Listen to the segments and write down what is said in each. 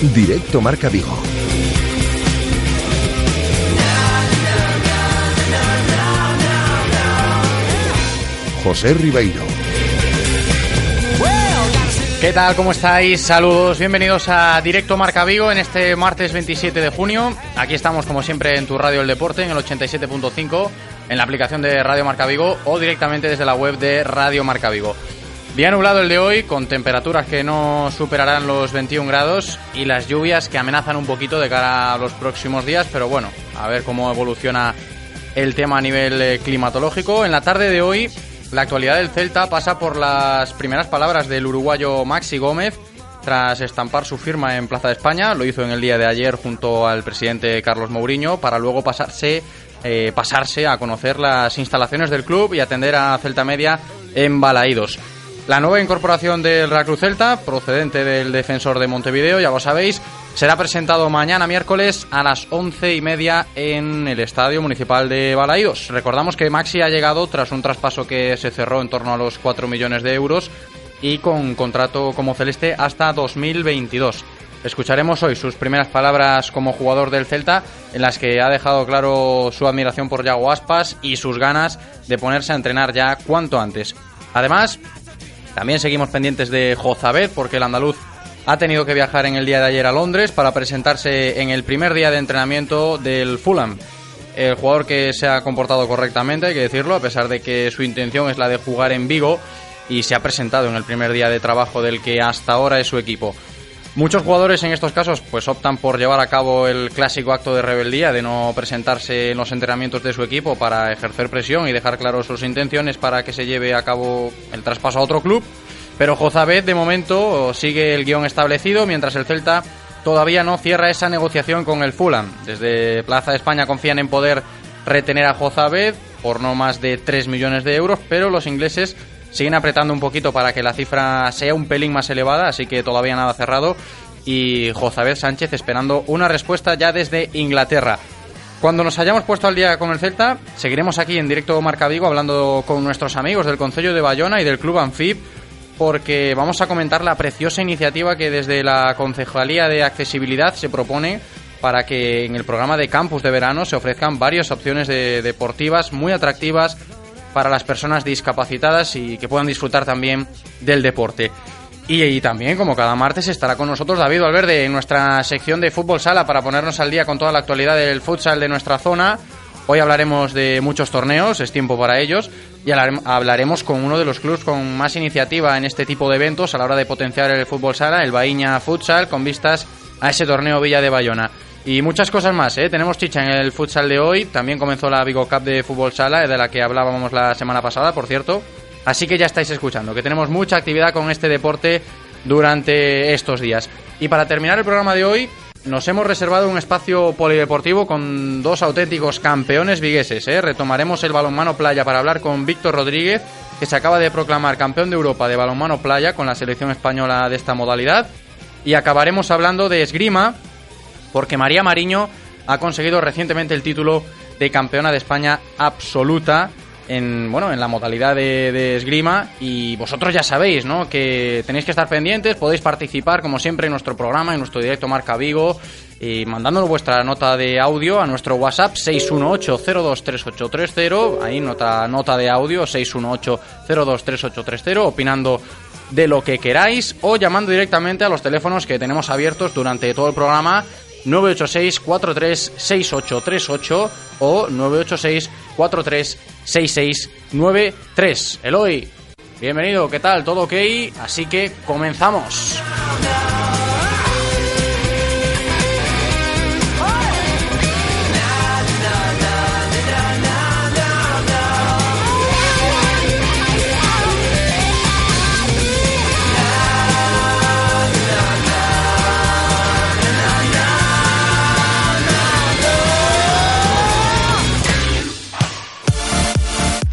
Directo Marca Vigo. José Ribeiro. ¿Qué tal? ¿Cómo estáis? Saludos, bienvenidos a Directo Marca Vigo en este martes 27 de junio. Aquí estamos como siempre en tu radio El Deporte en el 87.5, en la aplicación de Radio Marca Vigo o directamente desde la web de Radio Marca Vigo. Día nublado el de hoy, con temperaturas que no superarán los 21 grados y las lluvias que amenazan un poquito de cara a los próximos días, pero bueno, a ver cómo evoluciona el tema a nivel eh, climatológico. En la tarde de hoy, la actualidad del Celta pasa por las primeras palabras del uruguayo Maxi Gómez tras estampar su firma en Plaza de España. Lo hizo en el día de ayer junto al presidente Carlos Mourinho para luego pasarse, eh, pasarse a conocer las instalaciones del club y atender a Celta Media en Balaídos. La nueva incorporación del Real Cruz Celta, procedente del defensor de Montevideo, ya lo sabéis, será presentado mañana miércoles a las once y media en el Estadio Municipal de Balaídos. Recordamos que Maxi ha llegado tras un traspaso que se cerró en torno a los 4 millones de euros y con contrato como celeste hasta 2022. Escucharemos hoy sus primeras palabras como jugador del Celta, en las que ha dejado claro su admiración por Yago Aspas y sus ganas de ponerse a entrenar ya cuanto antes. Además, también seguimos pendientes de Jozabed porque el andaluz ha tenido que viajar en el día de ayer a Londres para presentarse en el primer día de entrenamiento del Fulham. El jugador que se ha comportado correctamente, hay que decirlo, a pesar de que su intención es la de jugar en Vigo y se ha presentado en el primer día de trabajo del que hasta ahora es su equipo. Muchos jugadores en estos casos pues optan por llevar a cabo el clásico acto de rebeldía de no presentarse en los entrenamientos de su equipo para ejercer presión y dejar claro sus intenciones para que se lleve a cabo el traspaso a otro club. Pero Jozabed de momento sigue el guion establecido mientras el Celta todavía no cierra esa negociación con el Fulham. Desde Plaza de España confían en poder retener a Jozabed por no más de 3 millones de euros, pero los ingleses Siguen apretando un poquito para que la cifra sea un pelín más elevada, así que todavía nada cerrado. Y Jozabed Sánchez esperando una respuesta ya desde Inglaterra. Cuando nos hayamos puesto al día con el Celta, seguiremos aquí en directo Marca Vigo hablando con nuestros amigos del Concello de Bayona y del Club Anfib, porque vamos a comentar la preciosa iniciativa que desde la Concejalía de Accesibilidad se propone para que en el programa de campus de verano se ofrezcan varias opciones de deportivas muy atractivas para las personas discapacitadas y que puedan disfrutar también del deporte. Y, también, como cada martes, estará con nosotros David Valverde en nuestra sección de fútbol sala para ponernos al día con toda la actualidad del futsal de nuestra zona. Hoy hablaremos de muchos torneos, es tiempo para ellos, y hablaremos con uno de los clubes con más iniciativa en este tipo de eventos a la hora de potenciar el fútbol sala, el Bahiña Futsal, con vistas a ese torneo Villa de Bayona. Y muchas cosas más, ¿eh? Tenemos chicha en el futsal de hoy. También comenzó la Vigo Cup de fútbol sala, de la que hablábamos la semana pasada, por cierto. Así que ya estáis escuchando, que tenemos mucha actividad con este deporte durante estos días. Y para terminar el programa de hoy, nos hemos reservado un espacio polideportivo con dos auténticos campeones vigueses. ¿eh? Retomaremos el balonmano playa para hablar con Víctor Rodríguez, que se acaba de proclamar campeón de Europa de balonmano playa con la selección española de esta modalidad. Y acabaremos hablando de esgrima, porque María Mariño ha conseguido recientemente el título de campeona de España absoluta en, bueno, en la modalidad de, esgrima y vosotros ya sabéis, ¿no? Que tenéis que estar pendientes, podéis participar como siempre en nuestro programa, en nuestro directo Marca Vigo y mandándonos vuestra nota de audio a nuestro WhatsApp 618-023830, ahí nota, nota de audio 618-023830, opinando de lo que queráis o llamando directamente a los teléfonos que tenemos abiertos durante todo el programa 986 436838 o 986 436693. Eloy, bienvenido, ¿qué tal? ¿Todo ok? Así que comenzamos.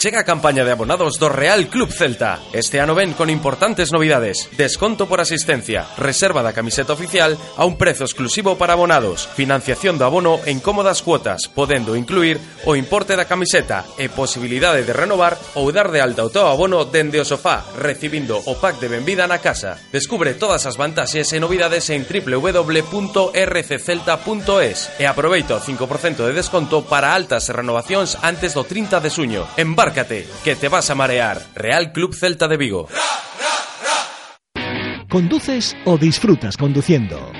Chega a campaña de abonados do Real Club Celta. Este ano ven con importantes novidades. Desconto por asistencia, reserva da camiseta oficial a un prezo exclusivo para abonados, financiación do abono en cómodas cuotas, podendo incluir o importe da camiseta e posibilidade de renovar ou dar de alta o teu abono dende o sofá, recibindo o pack de benvida na casa. Descubre todas as vantaxes e novidades en www.rccelta.es e aproveita o 5% de desconto para altas e renovacións antes do 30 de suño. Embarca que te vas a marear. Real Club Celta de Vigo. ¿Conduces o disfrutas conduciendo?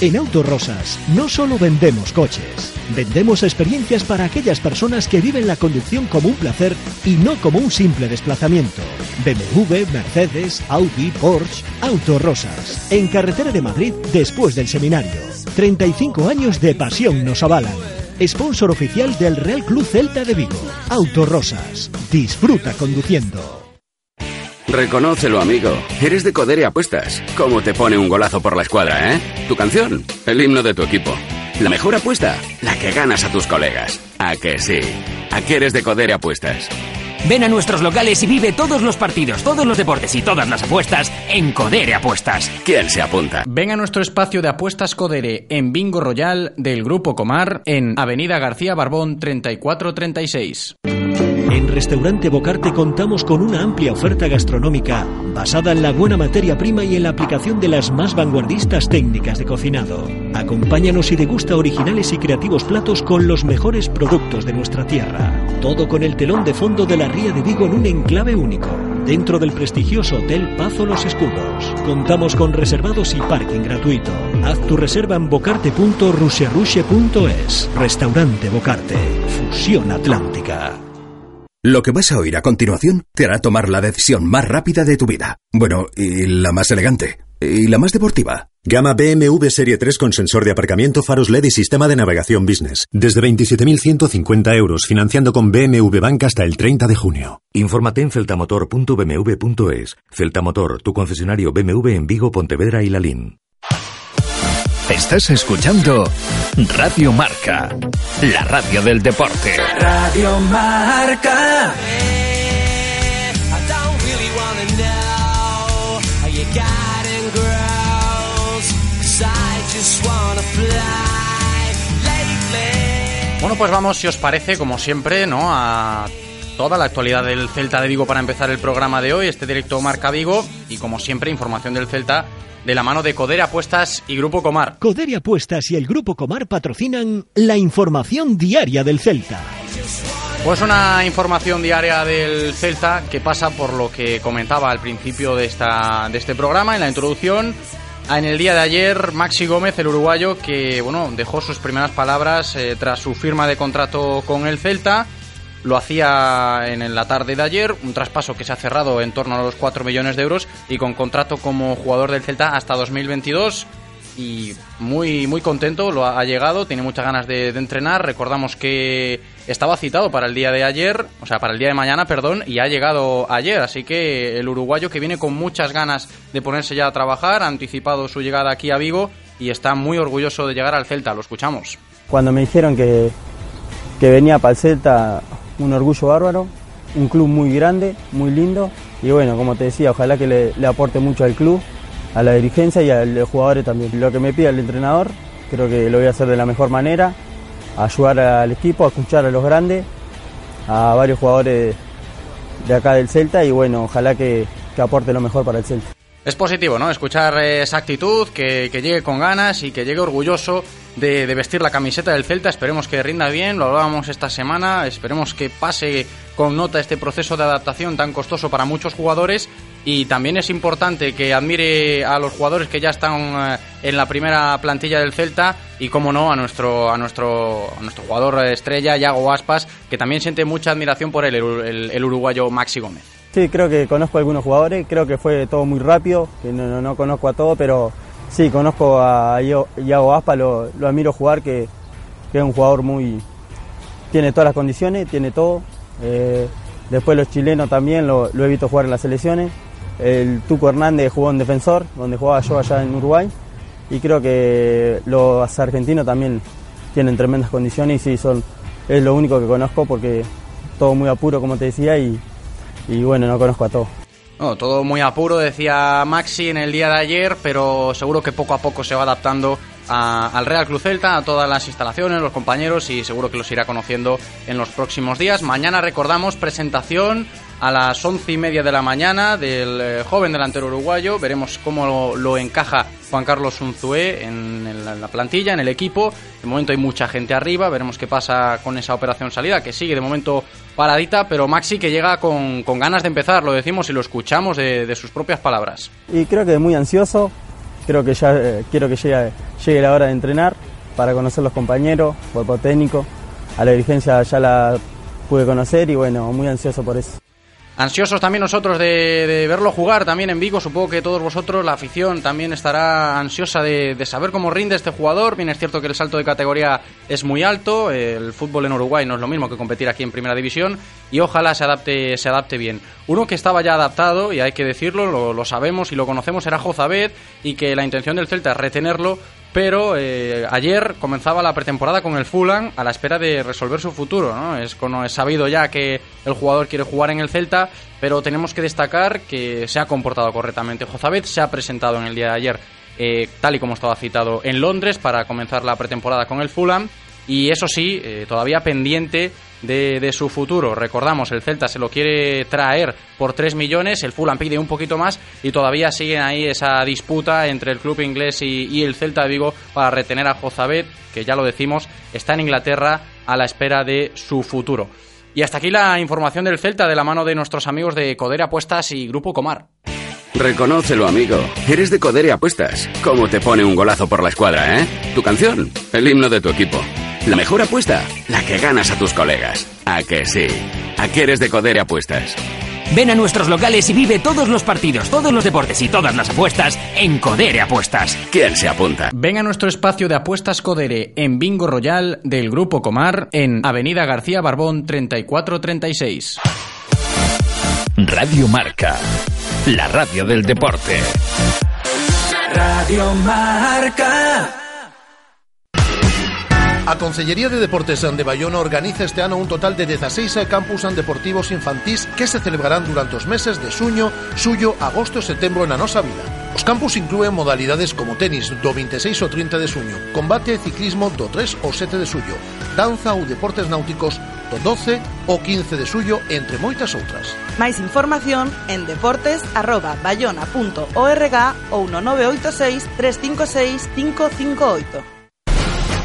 En Autorosas no solo vendemos coches, vendemos experiencias para aquellas personas que viven la conducción como un placer y no como un simple desplazamiento. BMW, Mercedes, Audi, Porsche, Autorosas. En carretera de Madrid después del seminario. 35 años de pasión nos avalan sponsor oficial del Real Club Celta de Vigo. Autorosas. Disfruta conduciendo. Reconócelo, amigo. Eres de Codere Apuestas. ¿Cómo te pone un golazo por la escuadra, eh? Tu canción, el himno de tu equipo. La mejor apuesta, la que ganas a tus colegas. ¿A que sí? ¿A que eres de Codere Apuestas? Ven a nuestros locales y vive todos los partidos, todos los deportes y todas las apuestas en Codere Apuestas. ¿Quién se apunta? Ven a nuestro espacio de apuestas Codere en Bingo Royal del Grupo Comar en Avenida García Barbón 3436. En Restaurante Bocarte contamos con una amplia oferta gastronómica basada en la buena materia prima y en la aplicación de las más vanguardistas técnicas de cocinado. Acompáñanos y degusta originales y creativos platos con los mejores productos de nuestra tierra. Todo con el telón de fondo de la Ría de Vigo en un enclave único, dentro del prestigioso Hotel Pazo Los Escudos. Contamos con reservados y parking gratuito. Haz tu reserva en bocarte.rusierushe.es. Restaurante Bocarte. Fusión Atlántica. Lo que vas a oír a continuación te hará tomar la decisión más rápida de tu vida. Bueno, y la más elegante. Y la más deportiva. Gama BMW Serie 3 con sensor de aparcamiento, faros LED y sistema de navegación business. Desde 27.150 euros, financiando con BMW Bank hasta el 30 de junio. Infórmate en celtamotor.bmw.es. Celtamotor, tu concesionario BMW en Vigo, Pontevedra y Lalín. Estás escuchando Radio Marca, la radio del deporte. Radio Marca. Bueno, pues vamos, si os parece, como siempre, ¿no? A toda la actualidad del Celta de Vigo para empezar el programa de hoy, este directo Marca Vigo y como siempre información del Celta de la mano de Codere Apuestas y Grupo Comar. Codere Apuestas y el Grupo Comar patrocinan la información diaria del Celta. Pues una información diaria del Celta que pasa por lo que comentaba al principio de, esta, de este programa, en la introducción. En el día de ayer, Maxi Gómez, el uruguayo, que bueno, dejó sus primeras palabras eh, tras su firma de contrato con el Celta lo hacía en la tarde de ayer, un traspaso que se ha cerrado en torno a los 4 millones de euros y con contrato como jugador del Celta hasta 2022. y muy, muy contento, lo ha, llegado, tiene muchas ganas de entrenar. Recordamos que estaba citado para el día de ayer, o sea, para el día de mañana, perdón, y ha llegado ayer. Así que el uruguayo que viene con muchas ganas de ponerse ya a trabajar, ha anticipado su llegada aquí a Vigo y está muy orgulloso de llegar al Celta. Lo escuchamos. Cuando me dijeron que, que venía para el Celta, un orgullo bárbaro, un club muy grande, muy lindo, y bueno, como te decía, ojalá que le, le aporte mucho al club, a la dirigencia y a los jugadores también. Lo que me pida el entrenador, creo que lo voy a hacer de la mejor manera, ayudar al equipo, a escuchar a los grandes, a varios jugadores de acá del Celta y bueno, ojalá que, que aporte lo mejor para el Celta. Es positivo, ¿no? Escuchar esa actitud, que, que llegue con ganas y que llegue orgulloso de, de, vestir la camiseta del Celta. Esperemos que rinda bien, lo hablábamos esta semana, esperemos que pase con nota este proceso de adaptación tan costoso para muchos jugadores. Y también es importante que admire a los jugadores que ya están eh, en la primera plantilla del Celta y, como no, a nuestro, a nuestro, a nuestro jugador estrella, Yago Aspas, que también siente mucha admiración por él, el, el, el uruguayo Maxi Gómez. Sí, creo que conozco a algunos jugadores, creo que fue todo muy rápido, que no, no, no conozco a todos, pero sí, conozco a Iago Aspa, lo, lo admiro jugar, que, que, es un jugador muy... tiene todas las condiciones, tiene todo. Eh, después los chilenos también lo, lo, he visto jugar en las selecciones. El Tuco Hernández jugó en defensor, donde jugaba yo allá en Uruguay. Y creo que los argentinos también tienen tremendas condiciones y sí, son, es lo único que conozco porque todo muy apuro, como te decía, y, y bueno, no conozco a todos. No, todo muy apuro, decía Maxi en el día de ayer, pero seguro que poco a poco se va adaptando al Real Club Celta, a todas las instalaciones, los compañeros y seguro que los irá conociendo en los próximos días. Mañana recordamos presentación a las once y media de la mañana del eh, joven delantero uruguayo. Veremos cómo lo, encaja Juan Carlos Unzué en, la, plantilla, en el equipo. De momento hay mucha gente arriba. Veremos qué pasa con esa operación salida, que sigue de momento paradita, pero Maxi que llega con, con ganas de empezar, lo decimos y lo escuchamos de, de, sus propias palabras. Y creo que muy ansioso. Creo que ya eh, quiero que llegue, llegue la hora de entrenar para conocer los compañeros, cuerpo técnico. A la dirigencia ya la pude conocer y bueno, muy ansioso por eso. Ansiosos también nosotros de, verlo jugar también en Vigo. Supongo que todos vosotros, la afición, también estará ansiosa de, de, saber cómo rinde este jugador. Bien, es cierto que el salto de categoría es muy alto. El fútbol en Uruguay no es lo mismo que competir aquí en Primera División. Y ojalá se adapte, se adapte bien. Uno que estaba ya adaptado, y hay que decirlo, lo, lo sabemos y lo conocemos, era Jozabed. Y que la intención del Celta es retenerlo pero eh, ayer comenzaba la pretemporada con el Fulham a la espera de resolver su futuro. ¿no? Es, es sabido ya que el jugador quiere jugar en el Celta, pero tenemos que destacar que se ha comportado correctamente. Jozabet se ha presentado en el día de ayer, eh, tal y como estaba citado, en Londres para comenzar la pretemporada con el Fulham. Y eso sí, eh, todavía pendiente de, de, su futuro. Recordamos, el Celta se lo quiere traer por 3 millones, el Fulham pide un poquito más y todavía siguen ahí esa disputa entre el club inglés y, el Celta de Vigo para retener a Jozabet, que ya lo decimos, está en Inglaterra a la espera de su futuro. Y hasta aquí la información del Celta de la mano de nuestros amigos de Codere Apuestas y Grupo Comar. Reconócelo, amigo. Eres de Codere Apuestas. ¿Cómo te pone un golazo por la escuadra, eh? Tu canción, el himno de tu equipo. La mejor apuesta, la que ganas a tus colegas. ¿A que sí? ¿A qué eres de Codere Apuestas? Ven a nuestros locales y vive todos los partidos, todos los deportes y todas las apuestas en Codere Apuestas. ¿Quién se apunta? Ven a nuestro espacio de apuestas Codere en Bingo Royal del Grupo Comar en Avenida García Barbón 3436. Radio Marca, la radio del deporte. Radio Marca. A Consellería de Deportes de Bayona organiza este ano un total de 16 campus deportivos infantís que se celebrarán durante os meses de suño, suyo, agosto e setembro na nosa vila. Os campus inclúen modalidades como tenis do 26 ao 30 de suño, combate e ciclismo do 3 ao 7 de suyo, danza ou deportes náuticos do 12 ao 15 de suyo, entre moitas outras. Máis información en deportes.bayona.org ou no 986 356 558.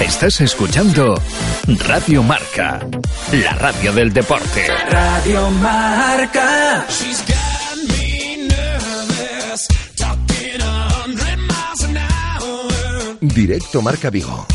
Estás escuchando Radio Marca, la radio del deporte. Radio Marca. Directo Marca Vigo.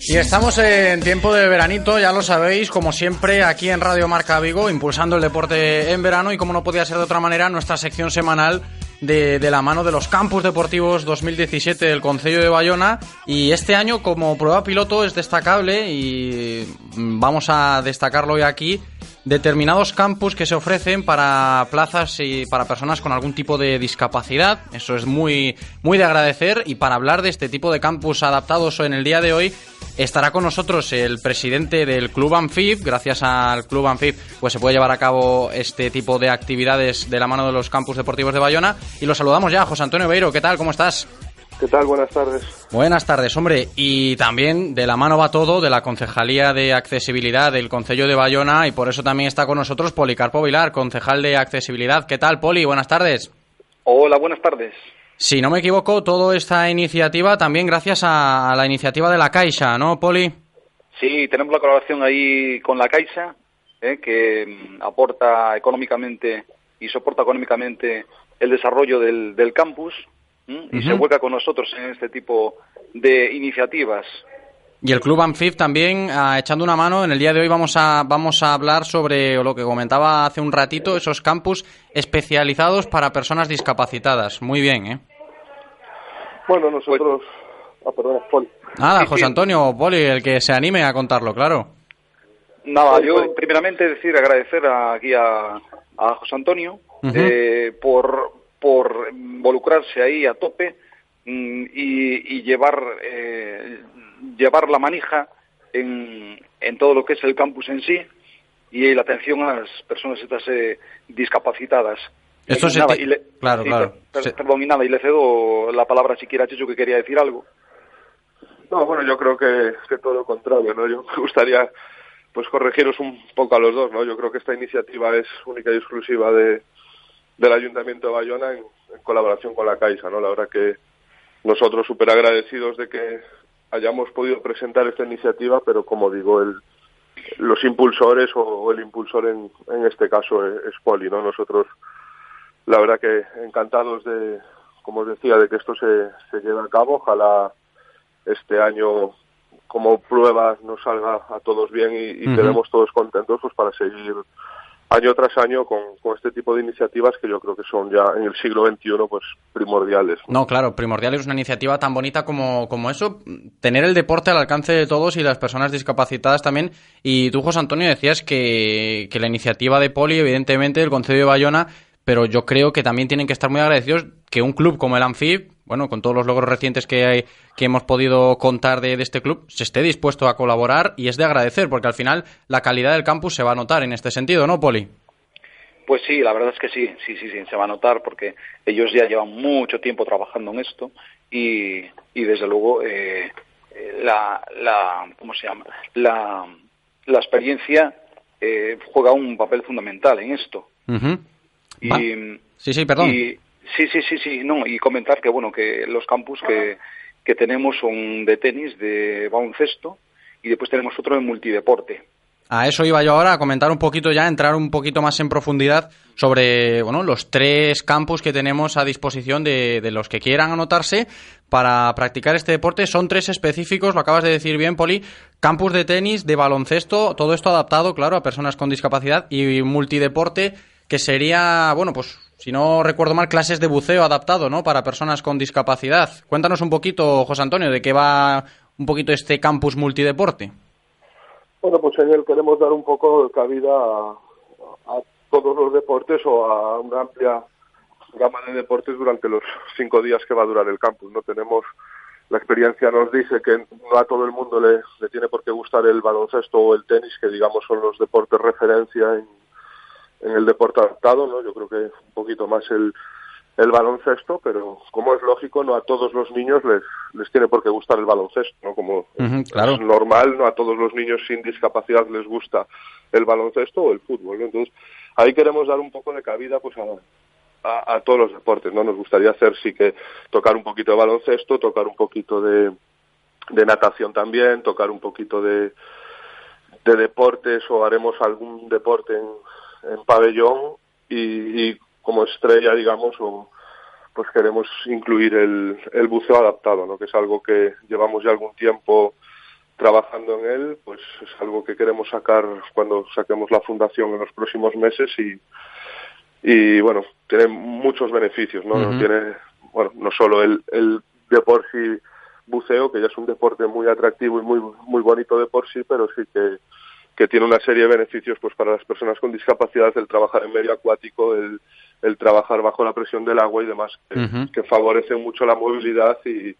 Y estamos en tiempo de veranito, ya lo sabéis, como siempre, aquí en Radio Marca Vigo, impulsando el deporte en verano y como no podía ser de otra manera, nuestra sección semanal de, de, la mano de los campus deportivos 2017 del Concello de Bayona. Y este año como prueba piloto es destacable y vamos a destacarlo hoy aquí determinados campus que se ofrecen para plazas y para personas con algún tipo de discapacidad. Eso es muy, muy de agradecer. Y para hablar de este tipo de campus adaptados en el día de hoy, estará con nosotros el presidente del Club Anfib. Gracias al Club Anfib, pues se puede llevar a cabo este tipo de actividades de la mano de los campus deportivos de Bayona. Y lo saludamos ya, José Antonio Beiro. ¿Qué tal? ¿Cómo estás? ¿Qué tal? Buenas tardes. Buenas tardes, hombre. Y también de la mano va todo de la Concejalía de Accesibilidad del Concello de Bayona y por eso también está con nosotros Policarpo Vilar, concejal de Accesibilidad. ¿Qué tal, Poli? Buenas tardes. Hola, buenas tardes. Si no me equivoco, toda esta iniciativa también gracias a, la iniciativa de la Caixa, ¿no, Poli? Sí, tenemos la colaboración ahí con la Caixa, ¿eh? que mm, aporta económicamente y soporta económicamente el desarrollo del, del campus y uh -huh. se vuelca con nosotros en este tipo de iniciativas. Y el Club Amfib también uh, echando una mano. En el día de hoy vamos a, vamos a hablar sobre lo que comentaba hace un ratito, esos campus especializados para personas discapacitadas. Muy bien, ¿eh? Bueno, nosotros... Ah, perdón, Poli. Nada, José. Antonio, Poli, el que se anime a contarlo, claro. Nada, yo primeramente decir, agradecer aquí a, a José Antonio uh -huh. eh, por, por involucrarse ahí a tope mm, y, y, llevar eh, llevar la manija en, en, todo lo que es el campus en sí y la atención a las personas estas eh, discapacitadas. Esto y, nada, y le, claro, sí, claro. Per, perdón, y nada, y le cedo la palabra si quiere a Chicho que quería decir algo. No, bueno, yo creo que, que todo lo contrario, ¿no? Yo me gustaría pues corregiros un poco a los dos, ¿no? Yo creo que esta iniciativa es única y exclusiva de, del Ayuntamiento de Bayona en, en, colaboración con la Caixa, ¿no? La verdad que nosotros súper agradecidos de que hayamos podido presentar esta iniciativa, pero como digo, el, los impulsores o, o el impulsor en, en este caso es, es, Poli, ¿no? Nosotros, la verdad que encantados de, como os decía, de que esto se, se lleve a cabo. Ojalá este año como prueba nos salga a todos bien y, y uh -huh. quedemos todos contentos pues para seguir año tras año con, con, este tipo de iniciativas que yo creo que son ya en el siglo XXI pues primordiales. No, claro, primordiales, una iniciativa tan bonita como, como eso, tener el deporte al alcance de todos y las personas discapacitadas también. Y tú, José Antonio, decías que, que la iniciativa de Poli, evidentemente, del Concejo de Bayona, pero yo creo que también tienen que estar muy agradecidos que un club como el Anfib, bueno, con todos los logros recientes que hay, que hemos podido contar de, de, este club, se esté dispuesto a colaborar y es de agradecer, porque al final la calidad del campus se va a notar en este sentido, ¿no, Poli? Pues sí, la verdad es que sí, sí, sí, sí, se va a notar porque ellos ya llevan mucho tiempo trabajando en esto y, y desde luego eh, la, la, ¿cómo se llama? La, la experiencia eh, juega un papel fundamental en esto. Uh -huh. y, sí, sí, perdón. Y, Sí, sí, sí, sí, no, y comentar que bueno, que los campus que, que tenemos son de tenis, de baloncesto y después tenemos otro de multideporte. A eso iba yo ahora a comentar un poquito ya, entrar un poquito más en profundidad sobre bueno, los tres campus que tenemos a disposición de, de, los que quieran anotarse para practicar este deporte. Son tres específicos, lo acabas de decir bien, Poli. Campus de tenis, de baloncesto, todo esto adaptado, claro, a personas con discapacidad y multideporte que sería, bueno, pues si no recuerdo mal, clases de buceo adaptado, ¿no? Para personas con discapacidad. Cuéntanos un poquito, José Antonio, de qué va un poquito este campus multideporte. Bueno, pues en él queremos dar un poco de cabida a, a todos los deportes o a una amplia gama de deportes durante los cinco días que va a durar el campus. No tenemos la experiencia nos dice que no a todo el mundo le, le, tiene por qué gustar el baloncesto o el tenis, que digamos son los deportes referencia en, en el deporte adaptado, ¿no? Yo creo que un poquito más el, el baloncesto, pero como es lógico, no a todos los niños les, les tiene por qué gustar el baloncesto, ¿no? Como uh -huh, claro. es normal, no a todos los niños sin discapacidad les gusta el baloncesto o el fútbol, ¿no? Entonces, ahí queremos dar un poco de cabida pues a, a, a, todos los deportes, ¿no? Nos gustaría hacer sí que tocar un poquito de baloncesto, tocar un poquito de, de natación también, tocar un poquito de, de deportes o haremos algún deporte en, en pabellón y, y, como estrella, digamos, o, pues queremos incluir el, el buceo adaptado, ¿no? Que es algo que llevamos ya algún tiempo trabajando en él, pues es algo que queremos sacar cuando saquemos la fundación en los próximos meses y, y bueno, tiene muchos beneficios, ¿no? Tiene, bueno, no solo el, el de por sí buceo, que ya es un deporte muy atractivo y muy, muy bonito de por sí, pero sí que, que tiene una serie de beneficios pues para las personas con discapacidad, el trabajar en medio acuático, el, el trabajar bajo la presión del agua y demás, que, que favorece mucho la movilidad y,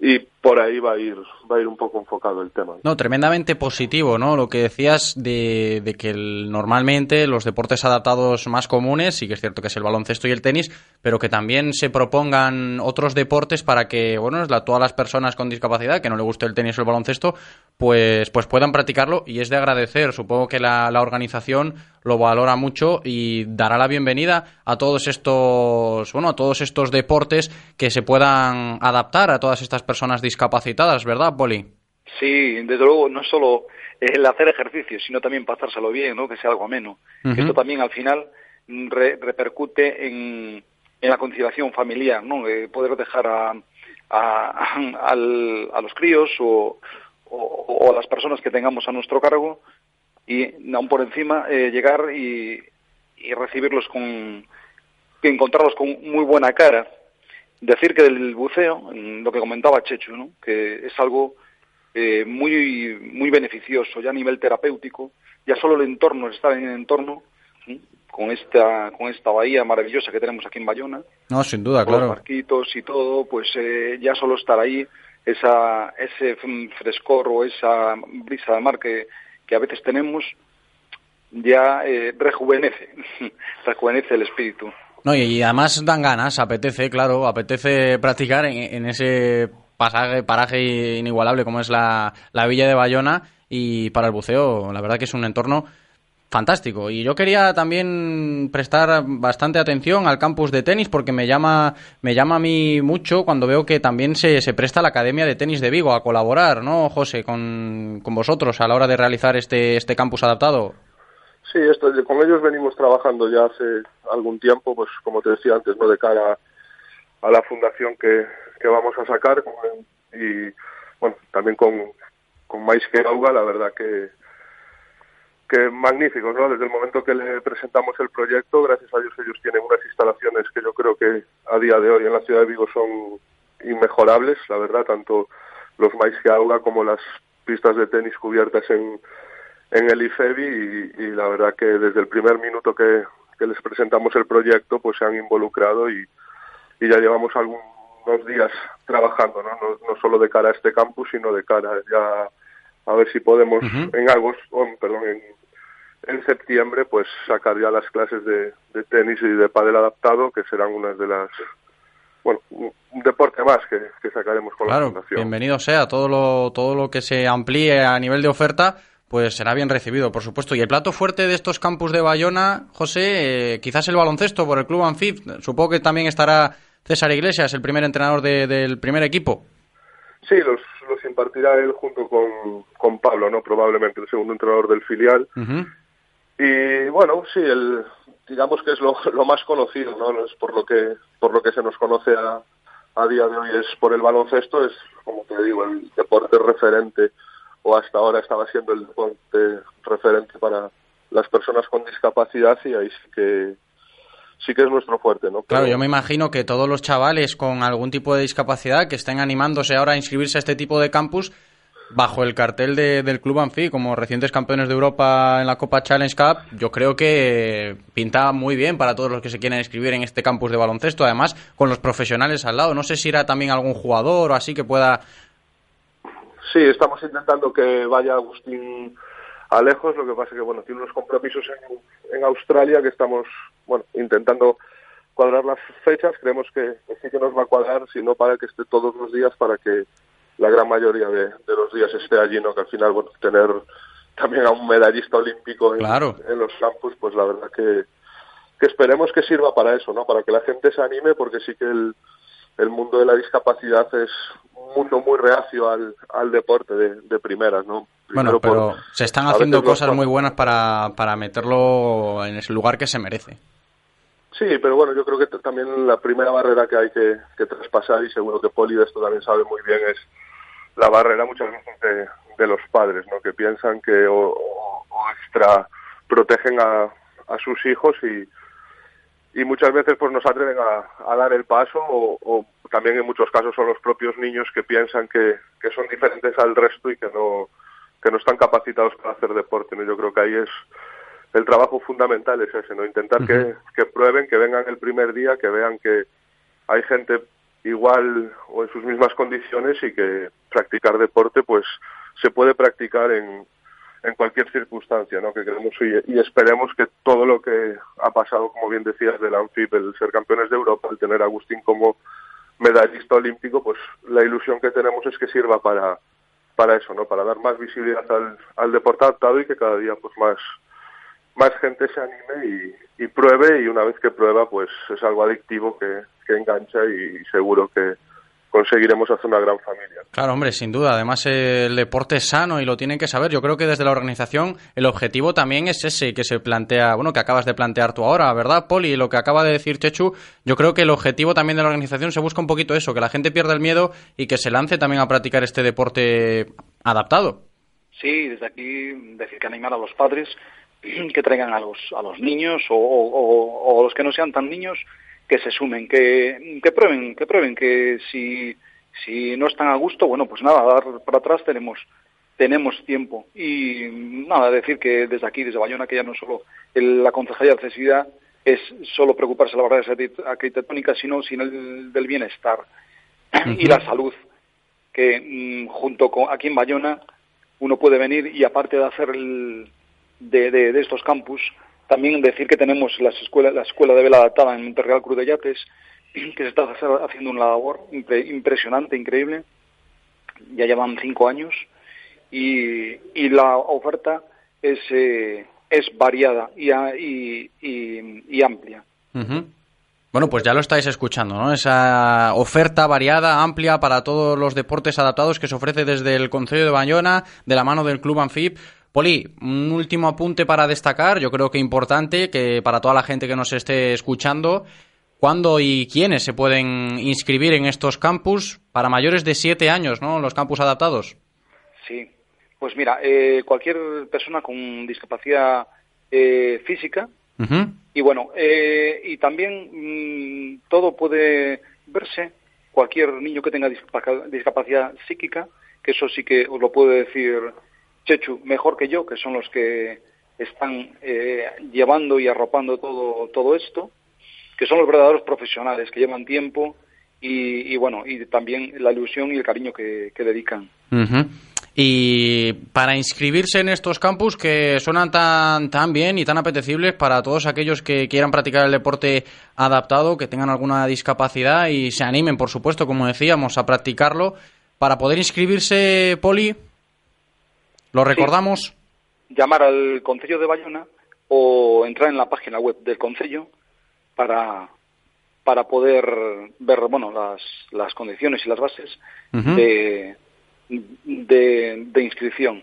y por ahí va a ir va a ir un poco enfocado el tema. No, tremendamente positivo, ¿no? Lo que decías de, de que normalmente los deportes adaptados más comunes, sí que es cierto que es el baloncesto y el tenis, pero que también se propongan otros deportes para que, bueno, la- todas las personas con discapacidad, que no le guste el tenis o el baloncesto, pues, pues puedan practicarlo y es de agradecer. Supongo que la, la organización lo valora mucho y dará la bienvenida a todos estos, bueno, a todos estos deportes que se puedan adaptar a todas estas personas discapacitadas, ¿verdad, Poli? Sí, desde luego, no solo el hacer ejercicio, sino también pasárselo bien, ¿no? Que sea algo ameno. Ujú. Que esto también al final re- repercute en, en la conciliación familiar, ¿no? Eh, poder dejar a, a, al- a los críos o, o, o a las personas que tengamos a nuestro cargo y aún por encima eh, llegar y, y recibirlos con encontrarlos con muy buena cara decir que del buceo lo que comentaba Chechu no que es algo eh, muy muy beneficioso ya a nivel terapéutico ya solo el entorno estar en el entorno ¿sí? con esta con esta bahía maravillosa que tenemos aquí en Bayona No, sin duda, con los barquitos y todo, pues eh, ya solo estar ahí, esa, ese frescor o esa brisa de mar que, que a veces tenemos, ya eh, rejuvenece, rejuvenece el espíritu. No, y, además dan ganas, apetece, claro, apetece practicar en, ese paraje inigualable como es la, la villa de Bayona y para el buceo, la verdad que es un entorno fantástico. Y yo quería también prestar bastante atención al campus de tenis porque me llama, me llama a mí mucho cuando veo que también se, se presta la Academia de Tenis de Vigo a colaborar, ¿no, José, con, con vosotros a la hora de realizar este, este campus adaptado? Sí, esto, con ellos venimos trabajando ya hace algún tiempo, pues como te decía antes, no de cara a la fundación que, que vamos a sacar y bueno, también con, con Mais que Auga, la verdad que, que magníficos, ¿no? Desde el momento que le presentamos el proyecto, gracias a Dios ellos tienen unas instalaciones que yo creo que a día de hoy en la ciudad de Vigo son inmejorables, la verdad, tanto los Mais que Auga como las pistas de tenis cubiertas en, en el IFEBI y, y la verdad que desde el primer minuto que, que les presentamos el proyecto pues se han involucrado y, y ya llevamos algunos días trabajando, ¿no? ¿no? no solo de cara a este campus, sino de cara ya a ver si podemos en agosto, oh, perdón, en, en septiembre pues sacar ya las clases de, de tenis y de pádel adaptado que serán unas de las bueno, un deporte más que, que sacaremos con la Claro, fundación. bienvenido sea todo lo, todo lo que se amplíe a nivel de oferta, pues será bien recibido, por supuesto. Y el plato fuerte de estos campus de Bayona, José, eh, quizás el baloncesto por el club Anfib. Supongo que también estará César Iglesias, el primer entrenador de- del primer equipo. Sí, los, los impartirá él junto con, con Pablo, ¿no? Probablemente el segundo entrenador del filial. Y bueno, sí, el, digamos que es lo, lo más conocido, ¿no? No Es por lo que, por lo que se nos conoce a, a día de hoy, es por el baloncesto, es como te digo, el deporte referente, o hasta ahora estaba siendo el deporte referente para, las personas con discapacidad y ahí sí que sí que es nuestro fuerte, ¿no? Claro, yo me imagino que todos los chavales con algún tipo de discapacidad que estén animándose ahora a inscribirse a este tipo de campus bajo el cartel de, del Club Anfi como recientes campeones de Europa en la Copa Challenge Cup, yo creo que pinta muy bien para todos los que se quieren inscribir en este campus de baloncesto, además con los profesionales al lado. No sé si irá también algún jugador o así que pueda... Sí, estamos intentando que vaya Agustín a lejos, lo que pasa es que bueno, tiene unos compromisos en, en Australia que estamos bueno, intentando cuadrar las fechas, creemos que, sí que nos va a cuadrar, si no para que esté todos los días, para que la gran mayoría de, los días esté allí, ¿no? Que al final, bueno, tener también a un medallista olímpico en, en los campus, pues la verdad que, que esperemos que sirva para eso, ¿no? Para que la gente se anime, porque sí que el, el mundo de la discapacidad es un mundo muy reacio al, al deporte de, de primeras, ¿no? bueno, pero se están haciendo cosas muy buenas para, para meterlo en ese lugar que se merece. Sí, pero bueno, yo creo que también la primera barrera que hay que, que traspasar, y seguro que Poli de esto también sabe muy bien, es la barrera muchas veces de, los padres, ¿no? Que piensan que o, extra protegen a, a sus hijos y, y muchas veces pues nos atreven a, dar el paso o, también en muchos casos son los propios niños que piensan que, que son diferentes al resto y que no que no están capacitados para hacer deporte. ¿no? Yo creo que ahí es el trabajo fundamental es ese, ¿no? Intentar que, que prueben, que vengan el primer día, que vean que hay gente igual o en sus mismas condiciones y que practicar deporte pues se puede practicar en, en cualquier circunstancia, ¿no? Que queremos y, y, esperemos que todo lo que ha pasado, como bien decías, del ANFIP, el ser campeones de Europa, el tener a Agustín como medallista olímpico, pues la ilusión que tenemos es que sirva para para eso, ¿no? Para dar más visibilidad al, al deporte adaptado y que cada día pues más más gente se anime y, pruebe y una vez que prueba pues es algo adictivo que, que engancha y seguro que, conseguiremos hacer una gran familia. Claro, hombre, sin duda. Además, el deporte es sano y lo tienen que saber. Yo creo que desde la organización el objetivo también es ese que se plantea, bueno, que acabas de plantear tú ahora, ¿verdad, Poli? Lo que acaba de decir Chechu, yo creo que el objetivo también de la organización se busca un poquito eso, que la gente pierda el miedo y que se lance también a practicar este deporte adaptado. Sí, desde aquí decir que animar a los padres que traigan a los, a los niños o, o, o los que no sean tan niños que se sumen, que, que prueben, que prueben, que si, si no están a gusto, bueno, pues nada, dar para atrás tenemos tenemos tiempo. Y nada, decir que desde aquí, desde Bayona, que ya no solo la Concejalía de Accesibilidad es solo preocuparse de la barrera arquitectónica, sino, sino el, del bienestar y la salud, que mm, junto con aquí en Bayona uno puede venir y aparte de hacer el, de, de, de estos campus, también decir que tenemos las la escuela de vela adaptada en Monterreal Cruz de Yates, que se está haciendo una labor impresionante, increíble. Ya llevan cinco años y, y la oferta es, eh, es variada y, y, y amplia. Bueno, pues ya lo estáis escuchando, ¿no? Esa oferta variada, amplia para todos los deportes adaptados que se ofrece desde el Consejo de Bayona, de la mano del Club Anfib. Poli, un último apunte para destacar, yo creo que importante, que para toda la gente que nos esté escuchando, ¿cuándo y quiénes se pueden inscribir en estos campus para mayores de siete años, ¿no? Los campus adaptados. Sí, pues mira, eh, cualquier persona con discapacidad eh, física, y bueno, eh, y también mm, todo puede verse, cualquier niño que tenga discapacidad psíquica, que eso sí que os lo puedo decir Chechu mejor que yo, que son los que están eh, llevando y arropando todo, todo esto, que son los verdaderos profesionales, que llevan tiempo y, bueno, y también la ilusión y el cariño que, dedican. Y para inscribirse en estos campus que suenan tan, tan bien y tan apetecibles para todos aquellos que quieran practicar el deporte adaptado, que tengan alguna discapacidad y se animen, por supuesto, como decíamos, a practicarlo. Para poder inscribirse, Poli, ¿Lo recordamos? Llamar al Concello de Bayona o entrar en la página web del Concello para, para poder ver bueno, las, las condiciones y las bases de, de, inscripción.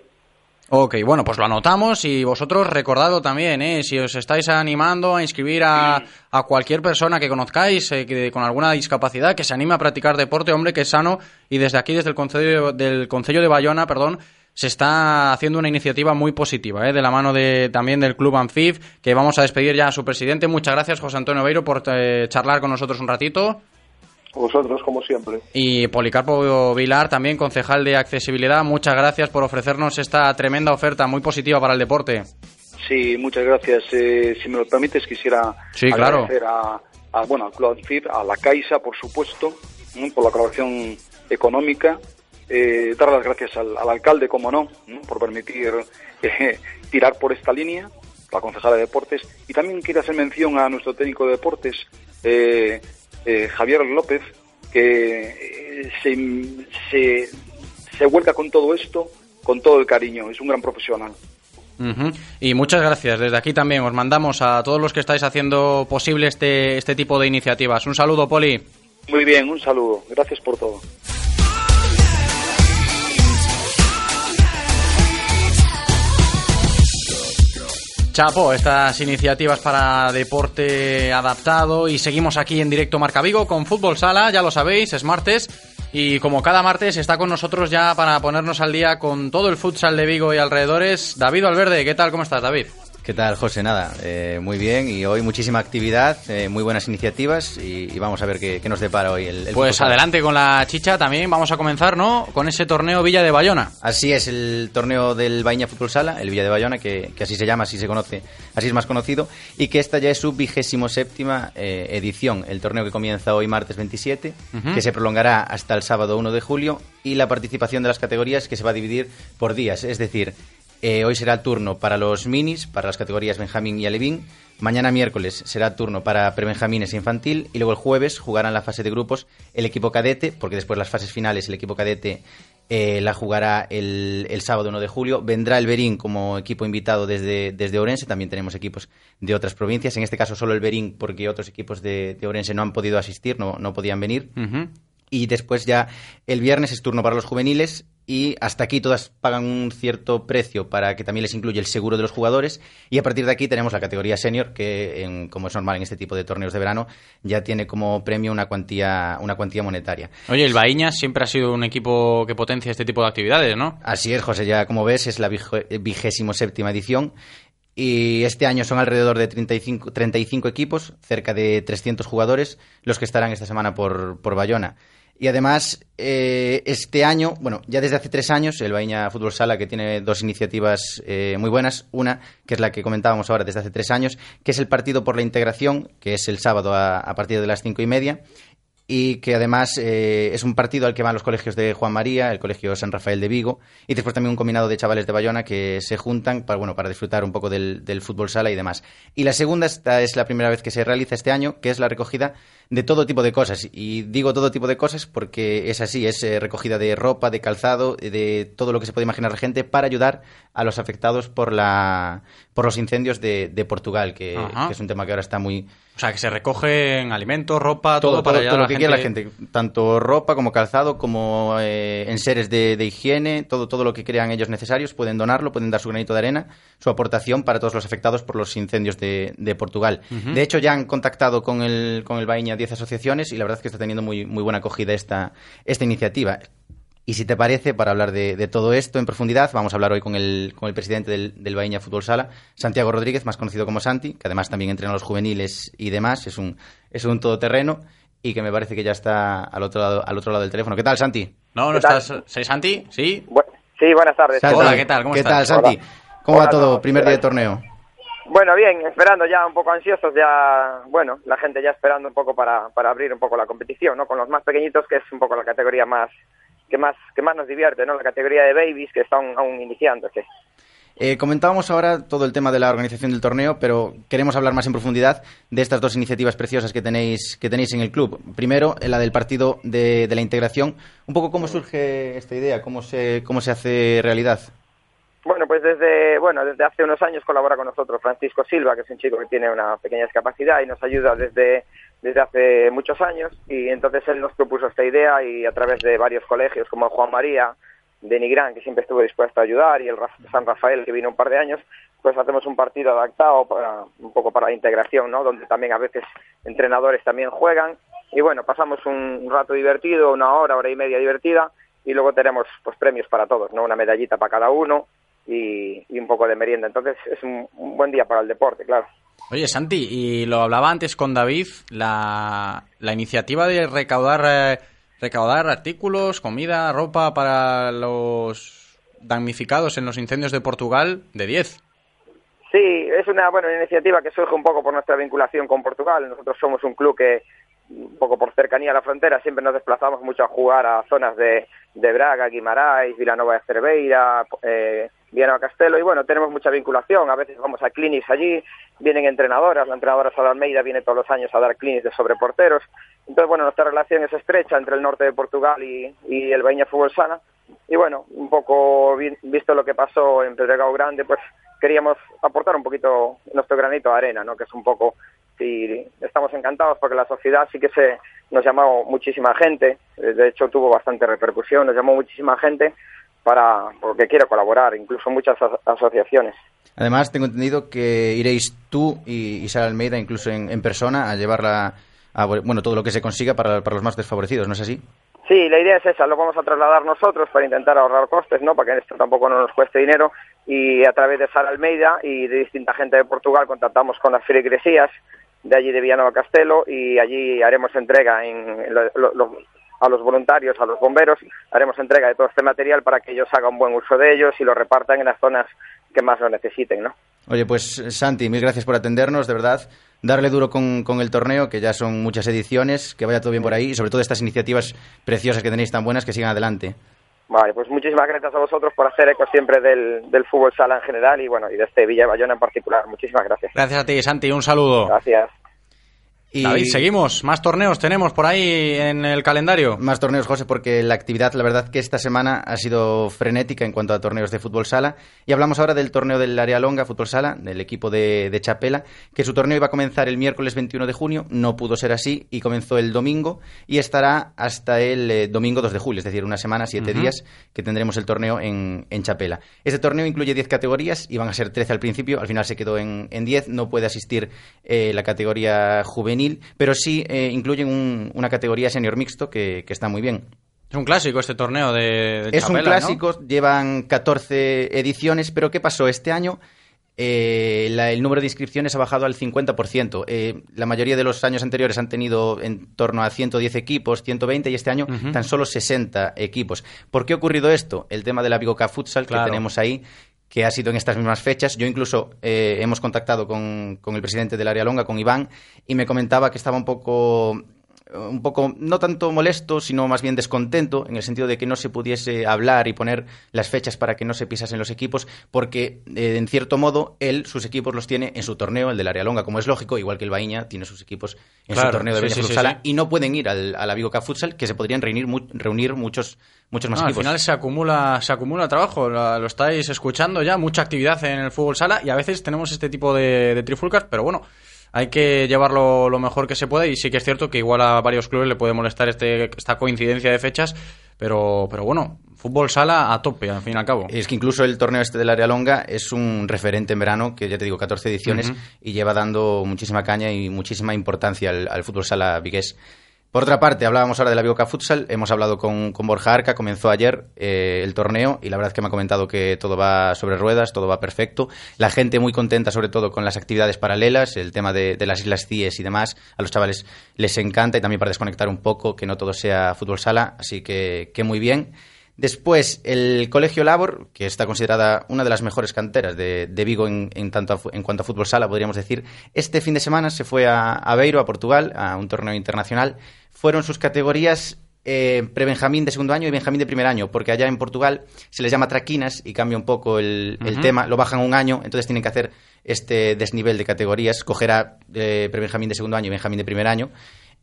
Ok, bueno, pues lo anotamos y vosotros recordado también, ¿eh? si os estáis animando a inscribir a, a cualquier persona que conozcáis eh, que, con alguna discapacidad, que se anime a practicar deporte, hombre, que es sano, y desde aquí, desde el Concello, del Concello de Bayona, perdón, se está haciendo una iniciativa muy positiva, ¿eh? de la mano de, también del Club Anfib, que vamos a despedir ya a su presidente. Muchas gracias, José Antonio Beiro, por eh, charlar con nosotros un ratito. Vosotros, como siempre. Y Policarpo Vilar, también concejal de accesibilidad, muchas gracias por ofrecernos esta tremenda oferta muy positiva para el deporte. Sí, muchas gracias. Eh, si me lo permites, quisiera sí, claro. agradecer a, a, bueno, al Club Anfib, a la Caixa, por supuesto, por la colaboración económica. Eh, dar las gracias al, al alcalde, como no, ¿no? por permitir eh, tirar por esta línea, la concejala de deportes. Y también quiero hacer mención a nuestro técnico de deportes, eh, eh, Javier López, que se, se, se vuelca con todo esto, con todo el cariño. Es un gran profesional. Y muchas gracias. Desde aquí también os mandamos a todos los que estáis haciendo posible este, este tipo de iniciativas. Un saludo, Poli. Muy bien, un saludo. Gracias por todo. Chapo, estas iniciativas para deporte adaptado y seguimos aquí en directo Marca Vigo con Fútbol Sala, ya lo sabéis, es martes y como cada martes está con nosotros ya para ponernos al día con todo el futsal de Vigo y alrededores, David Valverde, ¿qué tal? ¿Cómo estás, David? ¿Qué tal, José? Nada, eh, muy bien y hoy muchísima actividad, eh, muy buenas iniciativas y, y, vamos a ver qué, qué nos depara hoy el, el Pues adelante con la chicha también, vamos a comenzar, ¿no? Con ese torneo Villa de Bayona. Así es, el torneo del Baña Fútbol Sala, el Villa de Bayona, que, que, así se llama, así se conoce, así es más conocido, y que esta ya es su vigésimo séptima eh, edición, el torneo que comienza hoy martes 27, uh -huh. que se prolongará hasta el sábado 1 de julio, y la participación de las categorías que se va a dividir por días, es decir, eh, hoy será el turno para los minis, para las categorías Benjamín y Alevín. Mañana miércoles será turno para prebenjamines e infantil. Y luego el jueves jugarán la fase de grupos el equipo cadete, porque después las fases finales el equipo cadete eh, la jugará el, el, sábado 1 de julio. Vendrá el Berín como equipo invitado desde, desde Orense. También tenemos equipos de otras provincias. En este caso solo el Berín, porque otros equipos de, de Orense no han podido asistir, no, no podían venir. Uh -huh. Y después ya el viernes es turno para los juveniles y hasta aquí todas pagan un cierto precio para que también les incluya el seguro de los jugadores y a partir de aquí tenemos la categoría senior que en, como es normal en este tipo de torneos de verano ya tiene como premio una cuantía una cuantía monetaria. Oye, el Baíñas siempre ha sido un equipo que potencia este tipo de actividades, ¿no? Así es, José, ya como ves es la vigésimo séptima edición y este año son alrededor de 35, 35 equipos, cerca de 300 jugadores los que estarán esta semana por, por Bayona. Y además, eh, este año, bueno, ya desde hace tres años, el Baña Fútbol Sala, que tiene dos iniciativas eh, muy buenas. Una, que es la que comentábamos ahora desde hace tres años, que es el Partido por la Integración, que es el sábado a, a partir de las cinco y media. Y que además eh, es un partido al que van los colegios de Juan María, el colegio San Rafael de Vigo, y después también un combinado de chavales de Bayona que se juntan para, bueno, para disfrutar un poco del, del fútbol sala y demás. Y la segunda, esta es la primera vez que se realiza este año, que es la recogida de todo tipo de cosas. Y digo todo tipo de cosas porque es así, es eh, recogida de ropa, de calzado, de todo lo que se puede imaginar la gente para ayudar a los afectados por, la, por los incendios de, de Portugal, que, que, es un tema que ahora está muy... O sea, que se recogen alimentos, ropa, todo, todo para todo, todo lo que gente... quiera la gente. Tanto ropa como calzado, como eh, enseres de, de, higiene, todo, todo lo que crean ellos necesarios, pueden donarlo, pueden dar su granito de arena, su aportación para todos los afectados por los incendios de, de Portugal. Uh -huh. De hecho, ya han contactado con el, con el Baña 10 asociaciones y la verdad es que está teniendo muy, muy buena acogida esta, esta iniciativa. Y si te parece, para hablar de, de, todo esto en profundidad, vamos a hablar hoy con el, con el presidente del, del Bahía Fútbol Sala, Santiago Rodríguez, más conocido como Santi, que además también entrena a los juveniles y demás, es un, es un todoterreno y que me parece que ya está al otro lado, al otro lado del teléfono. ¿Qué tal, Santi? No, no estás. ¿Sí, Santi? ¿Sí? Bu sí, buenas tardes. Santi, Hola, ¿qué tal? ¿Cómo ¿Qué estás? tal, Santi? Hola. ¿Cómo Hola, va todo? Primer día de torneo. Bueno, bien, esperando ya un poco ansiosos, ya, bueno, la gente ya esperando un poco para, para abrir un poco la competición, ¿no? Con los más pequeñitos, que es un poco la categoría más, que más, que más nos divierte, ¿no? La categoría de babies, que están aún iniciándose. Eh, comentábamos ahora todo el tema de la organización del torneo, pero queremos hablar más en profundidad de estas dos iniciativas preciosas que tenéis, que tenéis en el club. Primero, la del partido de, de la integración. Un poco cómo surge esta idea, cómo se, cómo se hace realidad. Bueno, pues desde, bueno, desde hace unos años colabora con nosotros Francisco Silva, que es un chico que tiene una pequeña discapacidad y nos ayuda desde, desde hace muchos años. Y entonces él nos propuso esta idea y a través de varios colegios como Juan María, de Nigrán, que siempre estuvo dispuesto a ayudar, y el San Rafael, que vino un par de años, pues hacemos un partido adaptado para un poco para la integración, ¿no? Donde también a veces entrenadores también juegan. Y bueno, pasamos un rato divertido, una hora, hora y media divertida, y luego tenemos pues premios para todos, ¿no? Una medallita para cada uno y, y un poco de merienda. Entonces es un, un, buen día para el deporte, claro. Oye, Santi, y lo hablaba antes con David, la, la iniciativa de recaudar, eh, recaudar artículos, comida, ropa para los damnificados en los incendios de Portugal, de 10. Sí, es una buena iniciativa que surge un poco por nuestra vinculación con Portugal. Nosotros somos un club que, un poco por cercanía a la frontera, siempre nos desplazamos mucho a jugar a zonas de, de Braga, Guimarães, Vilanova de Cerveira, eh, Viana Castelo, y bueno, tenemos mucha vinculación. A veces vamos a clinics allí, vienen entrenadoras, la entrenadora Sara Almeida viene todos los años a dar clinics de sobreporteros. Entonces, bueno, nuestra relación es estrecha entre el norte de Portugal y, y el Baña Fútbol Sala. Y bueno, un poco vi, visto lo que pasó en Pedregao Grande, pues queríamos aportar un poquito nuestro granito de arena, ¿no? Que es un poco, si estamos encantados porque la sociedad sí que se nos llamó muchísima gente, de hecho tuvo bastante repercusión, nos llamó muchísima gente para porque quiere colaborar, incluso muchas asociaciones. Además, tengo entendido que iréis tú y, y Sara Almeida, incluso en, en, persona, a llevarla a bueno todo lo que se consiga para, para los más desfavorecidos, ¿no es así? Sí, la idea es esa, lo vamos a trasladar nosotros para intentar ahorrar costes, ¿no? Para que esto tampoco no nos cueste dinero y a través de Sara Almeida y de distinta gente de Portugal contactamos con las feligresías de allí de Villanueva Castelo y allí haremos entrega en lo, a los voluntarios, a los bomberos, haremos entrega de todo este material para que ellos hagan buen uso de ellos y lo repartan en las zonas que más lo necesiten, ¿no? Oye, pues Santi, mil gracias por atendernos, de verdad. Darle duro con, con, el torneo, que ya son muchas ediciones, que vaya todo bien por ahí y sobre todo estas iniciativas preciosas que tenéis tan buenas, que sigan adelante. Vale, pues muchísimas gracias a vosotros por hacer eco siempre del, del fútbol sala en general y bueno, y de este Villa Bayona en particular. Muchísimas gracias. Gracias a ti, Santi, un saludo. Gracias. Y... David, seguimos. Más torneos tenemos por ahí en el calendario. Más torneos, José, porque la actividad, la verdad, que esta semana ha sido frenética en cuanto a torneos de fútbol sala. Y hablamos ahora del torneo del área longa, fútbol sala, del equipo de, de, Chapela, que su torneo iba a comenzar el miércoles 21 de junio. No pudo ser así y comenzó el domingo y estará hasta el eh, domingo 2 de julio, es decir, una semana, siete uh -huh. días, que tendremos el torneo en, en Chapela. Este torneo incluye 10 categorías, iban a ser 13 al principio, al final se quedó en, en 10. No puede asistir eh, la categoría juvenil, pero sí eh, incluyen un, una categoría senior mixto que, que, está muy bien. Es un clásico este torneo de, de Es Chapela, un clásico, ¿no? llevan 14 ediciones, pero ¿qué pasó? Este año eh, la, el número de inscripciones ha bajado al 50%. Eh, la mayoría de los años anteriores han tenido en torno a 110 equipos, 120 y este año uh -huh. tan solo 60 equipos. ¿Por qué ha ocurrido esto? El tema de la Vigoca Futsal claro. que tenemos ahí que ha sido en estas mismas fechas. Yo incluso eh, hemos contactado con, con, el presidente del área longa, con Iván, y me comentaba que estaba un poco un poco, no tanto molesto, sino más bien descontento, en el sentido de que no se pudiese hablar y poner las fechas para que no se pisasen los equipos, porque eh, en cierto modo él sus equipos los tiene en su torneo, el del área longa, como es lógico, igual que el Baíña tiene sus equipos en claro, su torneo de sí, sí, sí, y no pueden ir al, a la Vigo Futsal, que se podrían reunir, mu reunir muchos muchos más no, equipos. Al final se acumula, se acumula trabajo, lo, lo, estáis escuchando ya, mucha actividad en el fútbol sala y a veces tenemos este tipo de, de trifulcas, pero bueno, hay que llevarlo lo mejor que se pueda y sí que es cierto que igual a varios clubes le puede molestar este, esta coincidencia de fechas, pero, pero bueno, fútbol sala a tope, al fin y al cabo. Es que incluso el torneo este del área longa es un referente en verano, que ya te digo, 14 ediciones, uh -huh. y lleva dando muchísima caña y muchísima importancia al, al fútbol sala vigués. Por otra parte, hablábamos ahora de la Bioca Futsal, hemos hablado con, Borja Arca, comenzó ayer eh, el torneo y la verdad es que me ha comentado que todo va sobre ruedas, todo va perfecto. La gente muy contenta sobre todo con las actividades paralelas, el tema de, de las Islas CIES y demás, a los chavales les encanta y también para desconectar un poco, que no todo sea fútbol sala, así que, que muy bien. Después, el Colegio Labor, que está considerada una de las mejores canteras de, de Vigo en, en, tanto a, en cuanto a fútbol sala, podríamos decir, este fin de semana se fue a, a Beiro, a Portugal, a un torneo internacional. Fueron sus categorías eh, pre-Benjamín de segundo año y Benjamín de primer año, porque allá en Portugal se les llama traquinas y cambia un poco el, uh -huh. el tema, lo bajan un año, entonces tienen que hacer este desnivel de categorías, cogerá eh, pre-Benjamín de segundo año y Benjamín de primer año.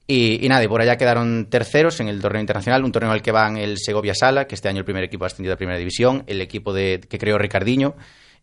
Y, y, nada, y por allá quedaron terceros en el torneo internacional, un torneo al que van el Segovia Sala, que este año el primer equipo ha ascendido a primera división, el equipo de, que creó Ricardiño,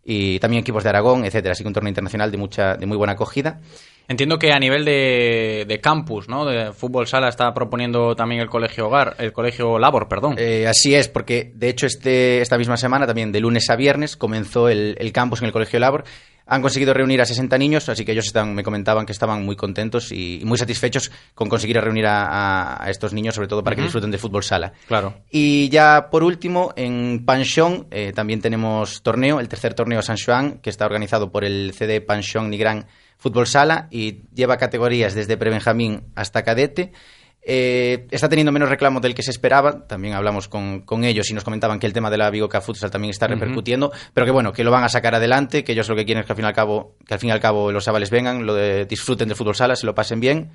y también equipos de Aragón, etcétera. Así que un torneo internacional de mucha, de muy buena acogida. Entiendo que a nivel de, de, campus, ¿no? De fútbol sala está proponiendo también el colegio hogar, el colegio labor, perdón. Eh, así es, porque de hecho este, esta misma semana, también de lunes a viernes, comenzó el, el campus en el colegio labor. Han conseguido reunir a 60 niños, así que ellos están, me comentaban que estaban muy contentos y, muy satisfechos con conseguir reunir a, estos niños, sobre todo para que disfruten de fútbol sala. Claro. Y ya por último, en Panchón eh, también tenemos torneo, el tercer torneo San Juan, que está organizado por el CD Panchón Nigran Fútbol Sala y lleva categorías desde prebenjamín hasta cadete. Eh, está teniendo menos reclamo del que se esperaba. También hablamos con, ellos y nos comentaban que el tema de la Vigo Futsal también está repercutiendo, pero que bueno, que lo van a sacar adelante, que ellos lo que quieren es que al fin y al cabo, que al fin y al cabo los chavales vengan, lo de, disfruten del fútbol sala, se lo pasen bien.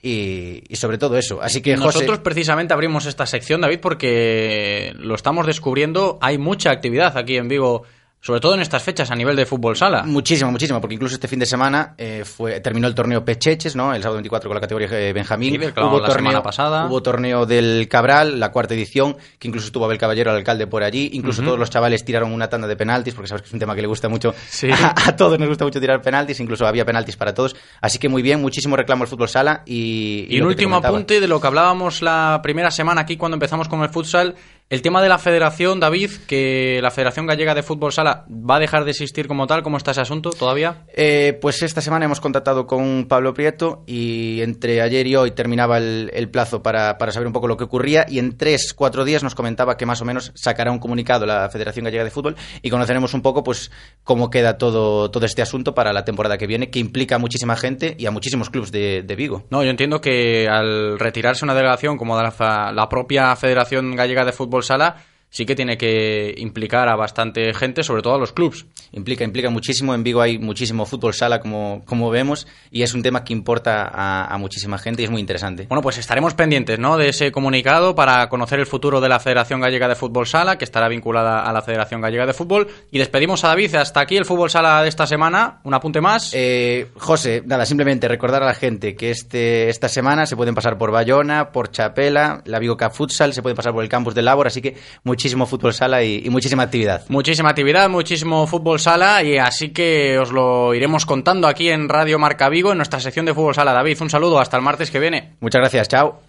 Y, sobre todo eso. Así que nosotros precisamente abrimos esta sección, David, porque lo estamos descubriendo. Hay mucha actividad aquí en Vigo sobre todo en estas fechas a nivel de fútbol sala. Muchísimo, muchísimo, porque incluso este fin de semana eh, fue terminó el torneo Pecheches, ¿no? El sábado 24 con la categoría eh, Benjamín. hubo la torneo, pasada. Hubo torneo del Cabral, la cuarta edición, que incluso estuvo Abel Caballero, el alcalde, por allí. Incluso todos los chavales tiraron una tanda de penaltis, porque sabes que es un tema que le gusta mucho. A, todos nos gusta mucho tirar penaltis, incluso había penaltis para todos. Así que muy bien, muchísimo reclamo el fútbol sala. Y, y, un último apunte de lo que hablábamos la primera semana aquí cuando empezamos con el futsal el tema de la federación, David, que la Federación Gallega de Fútbol Sala va a dejar de existir como tal, ¿cómo está ese asunto todavía? Eh, pues esta semana hemos contactado con Pablo Prieto y entre ayer y hoy terminaba el, plazo para, saber un poco lo que ocurría y en tres, cuatro días nos comentaba que más o menos sacará un comunicado la Federación Gallega de Fútbol y conoceremos un poco pues cómo queda todo, todo este asunto para la temporada que viene, que implica a muchísima gente y a muchísimos clubes de, Vigo. No, yo entiendo que al retirarse una delegación como la, la propia Federación Gallega de Fútbol Sala, sí que tiene que implicar a bastante gente, sobre todo a los clubs. Implica, implica muchísimo. En Vigo hay muchísimo fútbol sala, como, como vemos, y es un tema que importa a, muchísima gente y es muy interesante. Bueno, pues estaremos pendientes ¿no? de ese comunicado para conocer el futuro de la Federación Gallega de Fútbol Sala, que estará vinculada a la Federación Gallega de Fútbol. Y despedimos a David. Hasta aquí el fútbol sala de esta semana. Un apunte más. Eh, José, nada, simplemente recordar a la gente que este, esta semana se pueden pasar por Bayona, por Chapela, la Vigo Cup Futsal, se pueden pasar por el campus de Labor, así que muchísimo fútbol sala y, muchísima actividad. Muchísima actividad, muchísimo fútbol sala y así que os lo iremos contando aquí en Radio Marca Vigo en nuestra sección de fútbol sala. David, un saludo, hasta el martes que viene. Muchas gracias, chao.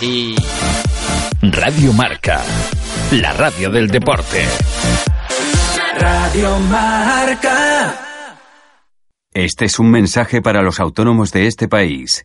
Y Radio Marca, la radio del deporte. Radio Marca. Este es un mensaje para los autónomos de este país.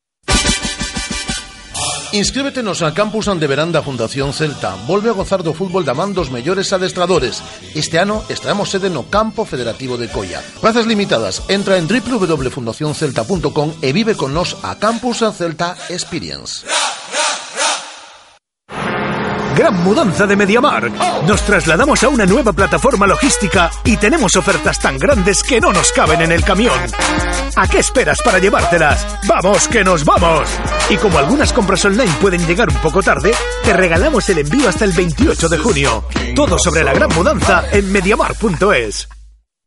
Inscríbete a Campus de Veranda Fundación Celta. Volve a gozar do fútbol da dos mellores adestradores. Este ano estaremos sede no Campo Federativo de Coia. Plazas limitadas. Entra en www.fundacioncelta.com e vive con nos a Campus Celta Experience. Gran mudanza de MediaMark. Nos trasladamos a una nueva plataforma logística y tenemos ofertas tan grandes que no nos caben en el camión. ¿A qué esperas para llevártelas? ¡Vamos, que nos vamos! Y como algunas compras online pueden llegar un poco tarde, te regalamos el envío hasta el 28 de junio. Todo sobre la gran mudanza en MediaMark.es.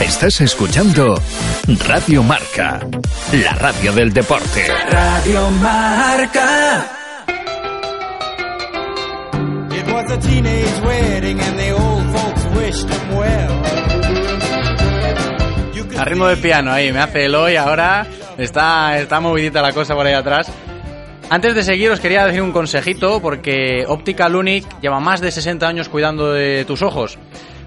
Estás escuchando Radio Marca, la radio del deporte. Radio Marca. It was a teenage wedding and the old folks wished them well. A ritmo de piano ahí, me hace el hoy ahora. Está, está movidita la cosa por ahí atrás. Antes de seguir os quería decir un consejito porque Óptica Lunic lleva más de 60 años cuidando de tus ojos.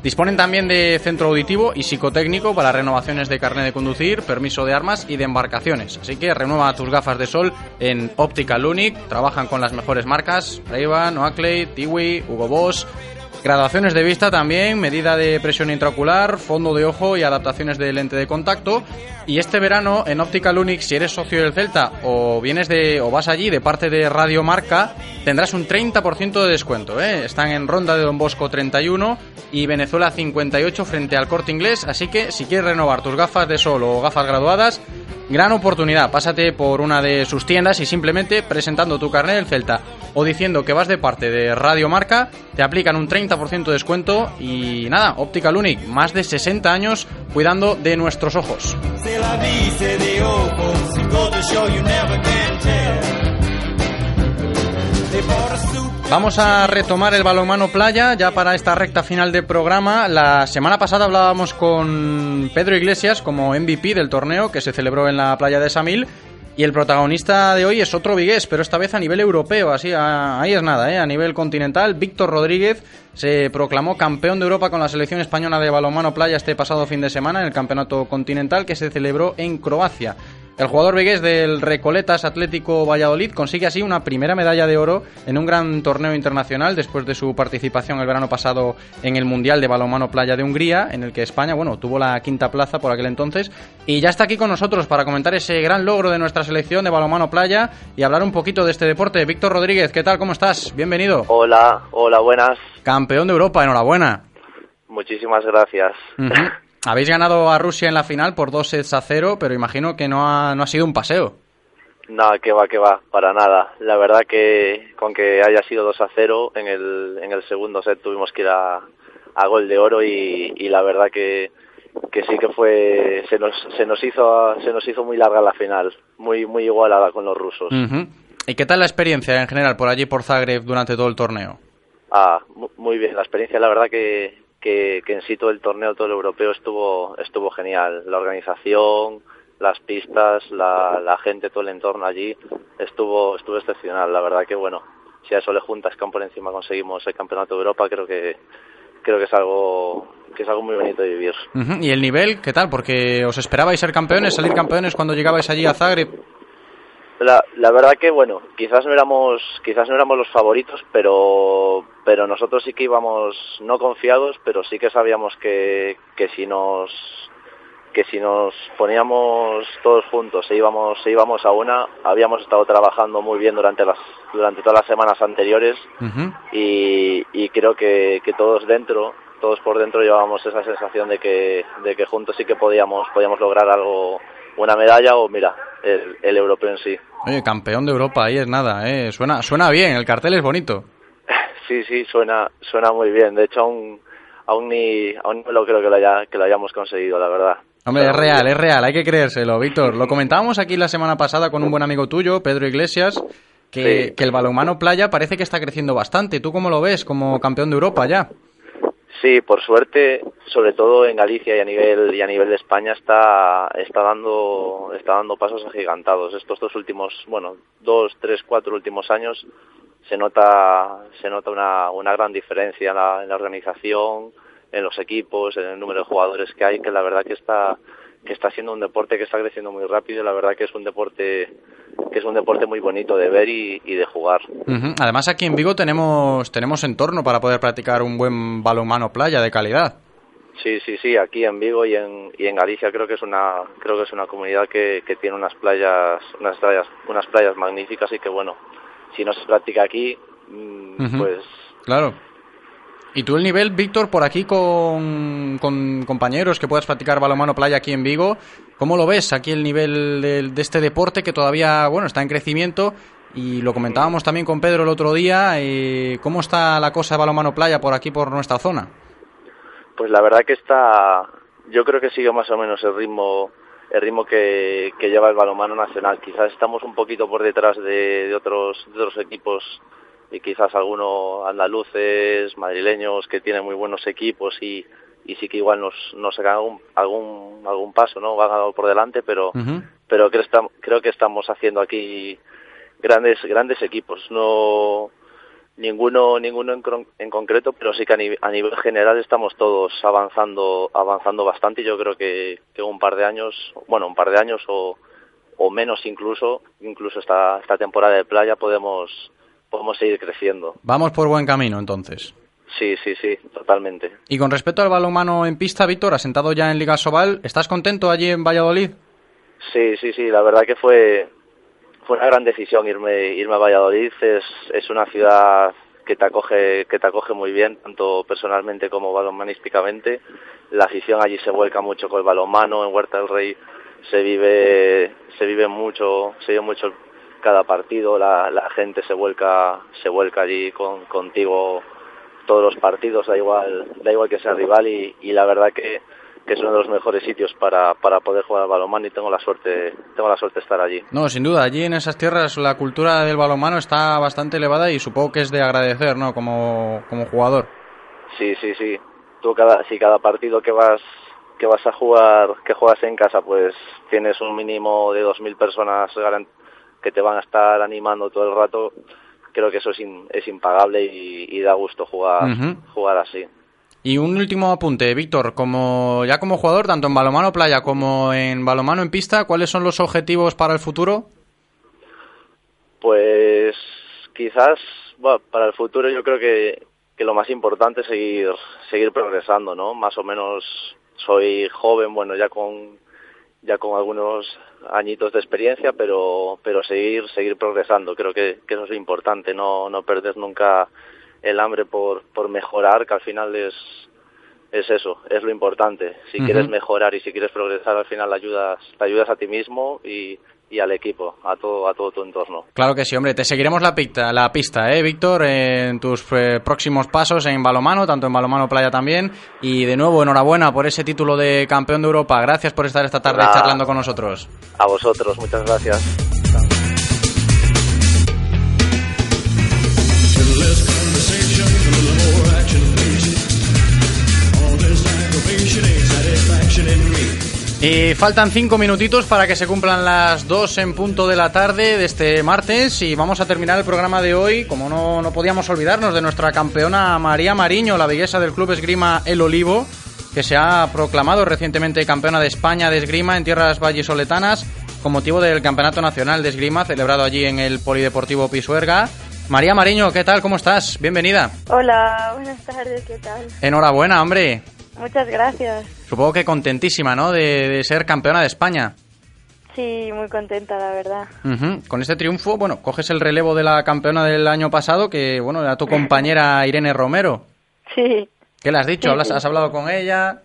Disponen también de centro auditivo y psicotécnico para renovaciones de carnet de conducir, permiso de armas y de embarcaciones. Así que renueva tus gafas de sol en Optical Lunic. Trabajan con las mejores marcas: Ray-Ban, Oakley, Tiwi, Hugo Boss. Graduaciones de vista también, medida de presión intraocular, fondo de ojo y adaptaciones de lente de contacto. Y este verano en Optical Unix, si eres socio del Celta o vienes de o vas allí de parte de Radio Marca, tendrás un 30% de descuento. ¿eh? Están en Ronda de Don Bosco 31 y Venezuela 58 frente al Corte Inglés. Así que si quieres renovar tus gafas de sol o gafas graduadas, gran oportunidad. Pásate por una de sus tiendas y simplemente presentando tu carnet del Celta o diciendo que vas de parte de Radio Marca, te aplican un 30% de descuento y nada, Optical Unique, más de 60 años cuidando de nuestros ojos. Vamos a retomar el balonmano playa ya para esta recta final de programa. La semana pasada hablábamos con Pedro Iglesias como MVP del torneo que se celebró en la playa de Samil. Y el protagonista de hoy es otro vigués, pero esta vez a nivel europeo, así ahí es nada, ¿eh? a nivel continental. Víctor Rodríguez se proclamó campeón de Europa con la selección española de balonmano playa este pasado fin de semana en el campeonato continental que se celebró en Croacia. El jugador vigués del Recoletas Atlético Valladolid consigue así una primera medalla de oro en un gran torneo internacional después de su participación el verano pasado en el Mundial de Balonmano Playa de Hungría, en el que España, bueno, tuvo la quinta plaza por aquel entonces. Y ya está aquí con nosotros para comentar ese gran logro de nuestra selección de Balonmano Playa y hablar un poquito de este deporte. Víctor Rodríguez, ¿qué tal? ¿Cómo estás? Bienvenido. Hola, hola, buenas. Campeón de Europa, enhorabuena. Muchísimas gracias. Ujú. Habéis ganado a Rusia en la final por dos sets a cero, pero imagino que no ha, no ha sido un paseo. Nada, que va, que va, para nada. La verdad que con que haya sido 2 a 0, en el, en el segundo set tuvimos que ir a, a gol de oro y, y la verdad que, que sí que fue, se nos, se nos hizo, se nos hizo muy larga la final, muy, muy igualada con los rusos. Ujú. ¿Y qué tal la experiencia en general por allí, por Zagreb, durante todo el torneo? Ah, mu- muy bien, la experiencia la verdad que, que, en sí todo el torneo, todo el europeo estuvo, estuvo genial. La organización, las pistas, la, gente, todo el entorno allí estuvo, estuvo excepcional. La verdad que bueno, si a eso le juntas que aún por encima conseguimos el campeonato de Europa, creo que creo que es algo que es algo muy bonito de vivir. ¿Y el nivel qué tal? Porque os esperabais ser campeones, salir campeones cuando llegabais allí a Zagreb. La, la verdad que bueno, quizás no éramos quizás no éramos los favoritos, pero pero nosotros sí que íbamos no confiados, pero sí que sabíamos que, que si nos que si nos poníamos todos juntos e íbamos e íbamos a una, habíamos estado trabajando muy bien durante las durante todas las semanas anteriores y, y creo que, que todos dentro todos por dentro llevábamos esa sensación de que de que juntos sí que podíamos podíamos lograr algo una medalla o mira el, el europeo en sí Oye, campeón de Europa, ahí es nada, ¿eh? Suena, suena bien, el cartel es bonito. sí sí suena suena muy bien de hecho aún aún ni aún no lo creo que lo haya que lo hayamos conseguido la verdad Hombre, es real, es real, hay que creérselo, Víctor. Lo comentábamos aquí la semana pasada con un buen amigo tuyo, Pedro Iglesias, que, Sí. que el balonmano playa parece que está creciendo bastante. ¿Tú cómo lo ves como campeón de Europa ya? Sí, por suerte, sobre todo en Galicia y a nivel y a nivel de España está está dando está dando pasos agigantados. Estos dos últimos, bueno, dos, tres, cuatro últimos años se nota se nota una, una gran diferencia en la, en la organización, en los equipos, en el número de jugadores que hay, que la verdad que está que está siendo un deporte que está creciendo muy rápido. y La verdad que es un deporte que es un deporte muy bonito de ver y, y de jugar. Además, aquí en Vigo tenemos, tenemos entorno para poder practicar un buen balonmano playa de calidad. Sí, sí, sí, aquí en Vigo y en, y en Galicia creo que es una creo que es una comunidad que, que tiene unas playas unas playas unas playas magníficas y que bueno, si no se practica aquí, mm, pues Claro. ¿Y tú el nivel, Víctor, por aquí con, compañeros que puedas practicar balonmano playa aquí en Vigo? ¿Cómo lo ves aquí el nivel del- de, este deporte que todavía, bueno, está en crecimiento? Y lo comentábamos también con Pedro el otro día, eh, ¿cómo está la cosa de balonmano playa por aquí, por nuestra zona? pues la verdad que está yo creo que sigue más o menos el ritmo el ritmo que, que lleva el balonmano nacional. Quizás estamos un poquito por detrás de, de otros de otros equipos y quizás algunos andaluces, madrileños que tienen muy buenos equipos y, y sí que igual nos, nos sacan algún, algún algún paso, ¿no? Van algo por delante, pero pero creo, creo que estamos haciendo aquí grandes grandes equipos. No ninguno ninguno en, en concreto, pero sí que a, ni- a nivel general estamos todos avanzando avanzando bastante y yo creo que, que un par de años, bueno, un par de años o, o menos incluso, incluso esta esta temporada de playa podemos podemos seguir creciendo. Vamos por buen camino, entonces. Sí, sí, sí, totalmente. Y con respecto al balonmano en pista, Víctor, asentado ya en Liga Sobal, ¿estás contento allí en Valladolid? Sí, sí, sí, la verdad que fue, fue una gran decisión irme, irme a Valladolid. Es, es una ciudad que te acoge, que te acoge muy bien, tanto personalmente como balonmanísticamente. La afición allí se vuelca mucho con el balonmano, en Huerta del Rey se vive, se vive mucho, se vive mucho cada partido, la, la gente se vuelca, se vuelca allí con, contigo todos los partidos, da igual, da igual que sea rival y, y la verdad que, que es uno de los mejores sitios para, para poder jugar al balonmano y tengo la suerte, tengo la suerte de estar allí. No, sin duda, allí en esas tierras la cultura del balonmano está bastante elevada y supongo que es de agradecer, ¿no? Como, como jugador. Sí, sí, sí. Tú cada, si cada partido que vas que vas a jugar, que juegas en casa, pues tienes un mínimo de 2.000 personas que te van a estar animando todo el rato, creo que eso es, in- es impagable y, y da gusto jugar, jugar así. Y un último apunte, Víctor, como ya como jugador, tanto en balomano playa como en balomano en pista, ¿cuáles son los objetivos para el futuro? Pues quizás bueno, para el futuro yo creo que, que lo más importante es seguir, seguir progresando, ¿no? Más o menos soy joven, bueno, ya con ya con algunos añitos de experiencia, pero pero seguir seguir progresando, creo que, que eso es importante, no no perder nunca el hambre por por mejorar, que al final es es eso, es lo importante. Si quieres mejorar y si quieres progresar, al final ayudas te ayudas a ti mismo y, y al equipo, a todo a todo tu entorno. Claro que sí, hombre, te seguiremos la pista, la pista ¿eh, Víctor? En tus eh, próximos pasos en balomano, tanto en balomano playa también. Y de nuevo, enhorabuena por ese título de campeón de Europa. Gracias por estar esta tarde charlando con nosotros. A vosotros, muchas gracias. Y faltan cinco minutitos para que se cumplan las dos en punto de la tarde de este martes y vamos a terminar el programa de hoy, como no, no podíamos olvidarnos de nuestra campeona María Mariño, la belleza del Club Esgrima El Olivo, que se ha proclamado recientemente campeona de España de esgrima en tierras vallisoletanas con motivo del Campeonato Nacional de Esgrima celebrado allí en el Polideportivo Pisuerga. María Mariño, ¿qué tal? ¿Cómo estás? Bienvenida. Hola, buenas tardes, ¿qué tal? Enhorabuena, hombre. Muchas gracias. Supongo que contentísima, ¿no? De, de ser campeona de España. Sí, muy contenta, la verdad. Con este triunfo, bueno, coges el relevo de la campeona del año pasado, que, bueno, era tu compañera Irene Romero. Sí, ¿Qué le has dicho? Sí, ¿Hablas- sí. ¿Has hablado con ella?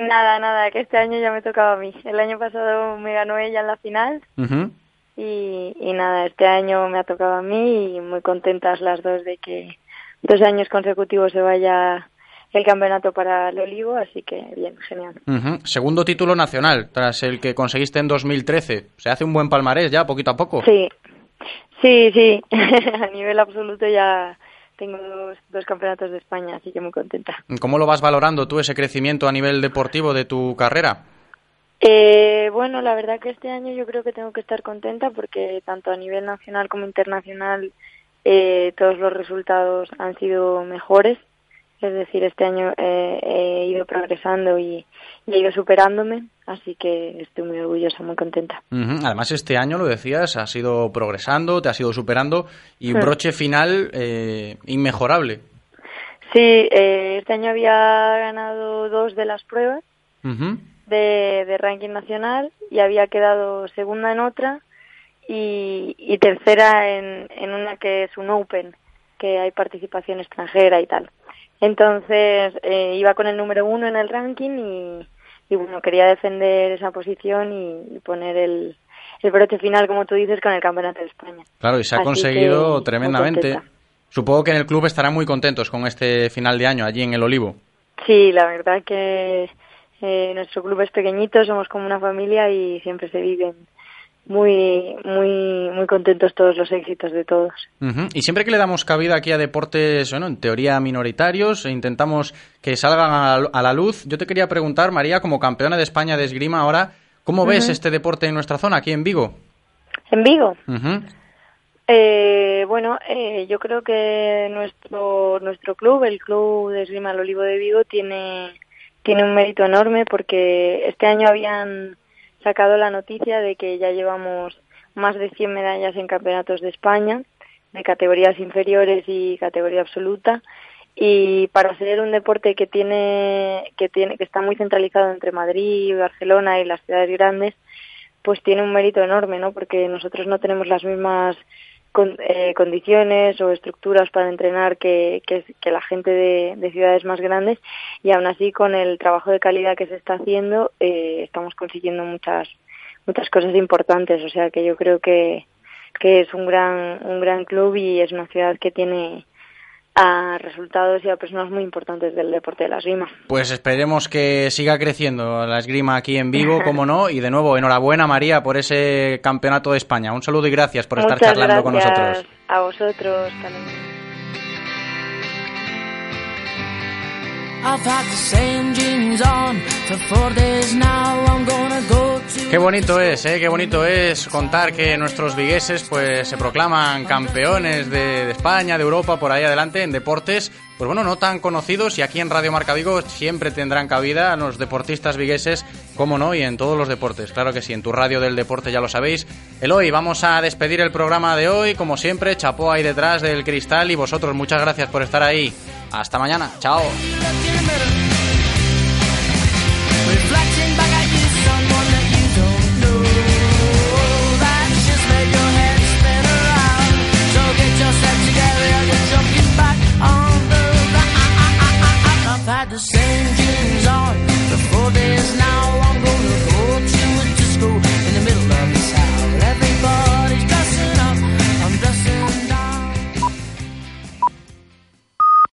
nada, nada, que este año ya me tocaba a mí. El año pasado me ganó ella en la final Ujú. y, y nada, este año me ha tocado a mí y muy contentas las dos de que dos años consecutivos se vaya el campeonato para el Olivo, así que bien, genial. Segundo título nacional, tras el que conseguiste en 2013. Se hace un buen palmarés ya, poquito a poco. Sí, sí, sí, a nivel absoluto ya tengo dos, dos campeonatos de España, así que muy contenta. ¿Cómo lo vas valorando tú ese crecimiento a nivel deportivo de tu carrera? Eh, bueno, la verdad que este año yo creo que tengo que estar contenta porque tanto a nivel nacional como internacional eh, todos los resultados han sido mejores. Es decir, este año eh, he ido progresando y, y he ido superándome, así que estoy muy orgullosa, muy contenta. Además, este año, lo decías, has ido progresando, te has ido superando y un broche final eh, inmejorable. Sí, eh, este año había ganado dos de las pruebas de ranking nacional y había quedado segunda en otra y, y tercera en, en una que es un Open, que hay participación extranjera y tal. Entonces eh, iba con el número uno en el ranking y, y bueno, quería defender esa posición y, y poner el, el broche final, como tú dices, con el Campeonato de España. Claro, y se ha Así conseguido que, tremendamente. Supongo que en el club estarán muy contentos con este final de año allí en el Olivo. Sí, la verdad que eh, nuestro club es pequeñito, somos como una familia y siempre se viven muy, muy, muy contentos todos los éxitos de todos. Y siempre que le damos cabida aquí a deportes, bueno, en teoría minoritarios, e intentamos que salgan a la- a la luz, yo te quería preguntar, María, como campeona de España de esgrima ahora, ¿cómo ves este deporte en nuestra zona, aquí en Vigo? En Vigo, Ujú. eh, bueno, eh, yo creo que nuestro nuestro club, el club de esgrima El Olivo de Vigo, tiene tiene un mérito enorme porque este año habían sacado la noticia de que ya llevamos más de 100 medallas en campeonatos de España de categorías inferiores y categoría absoluta y para ser un deporte que tiene que tiene que está muy centralizado entre Madrid, Barcelona y las ciudades grandes, pues tiene un mérito enorme, ¿no? Porque nosotros no tenemos las mismas eh, condiciones o estructuras para entrenar que, que, la gente de, ciudades más grandes y aún así con el trabajo de calidad que se está haciendo eh, estamos consiguiendo muchas muchas cosas importantes. O sea que yo creo que, que es un gran un gran club y es una ciudad que tiene a resultados y a personas muy importantes del deporte de la esgrima. Pues esperemos que siga creciendo la esgrima aquí en Vigo, como no, y de nuevo enhorabuena María por ese campeonato de España. Un saludo y gracias por estar charlando con nosotros. A vosotros también. Qué bonito es, ¿eh? Qué bonito es contar que nuestros vigueses pues se proclaman campeones de, España, de Europa, por ahí adelante en deportes, pues bueno, no tan conocidos y aquí en Radio Marca Vigo siempre tendrán cabida los deportistas vigueses, como no, y en todos los deportes, claro que sí, en tu radio del deporte ya lo sabéis. Eloy, vamos a despedir el programa de hoy, como siempre, chapó ahí detrás del cristal y vosotros muchas gracias por estar ahí. Hasta mañana, chao. same jeans on. The foot days now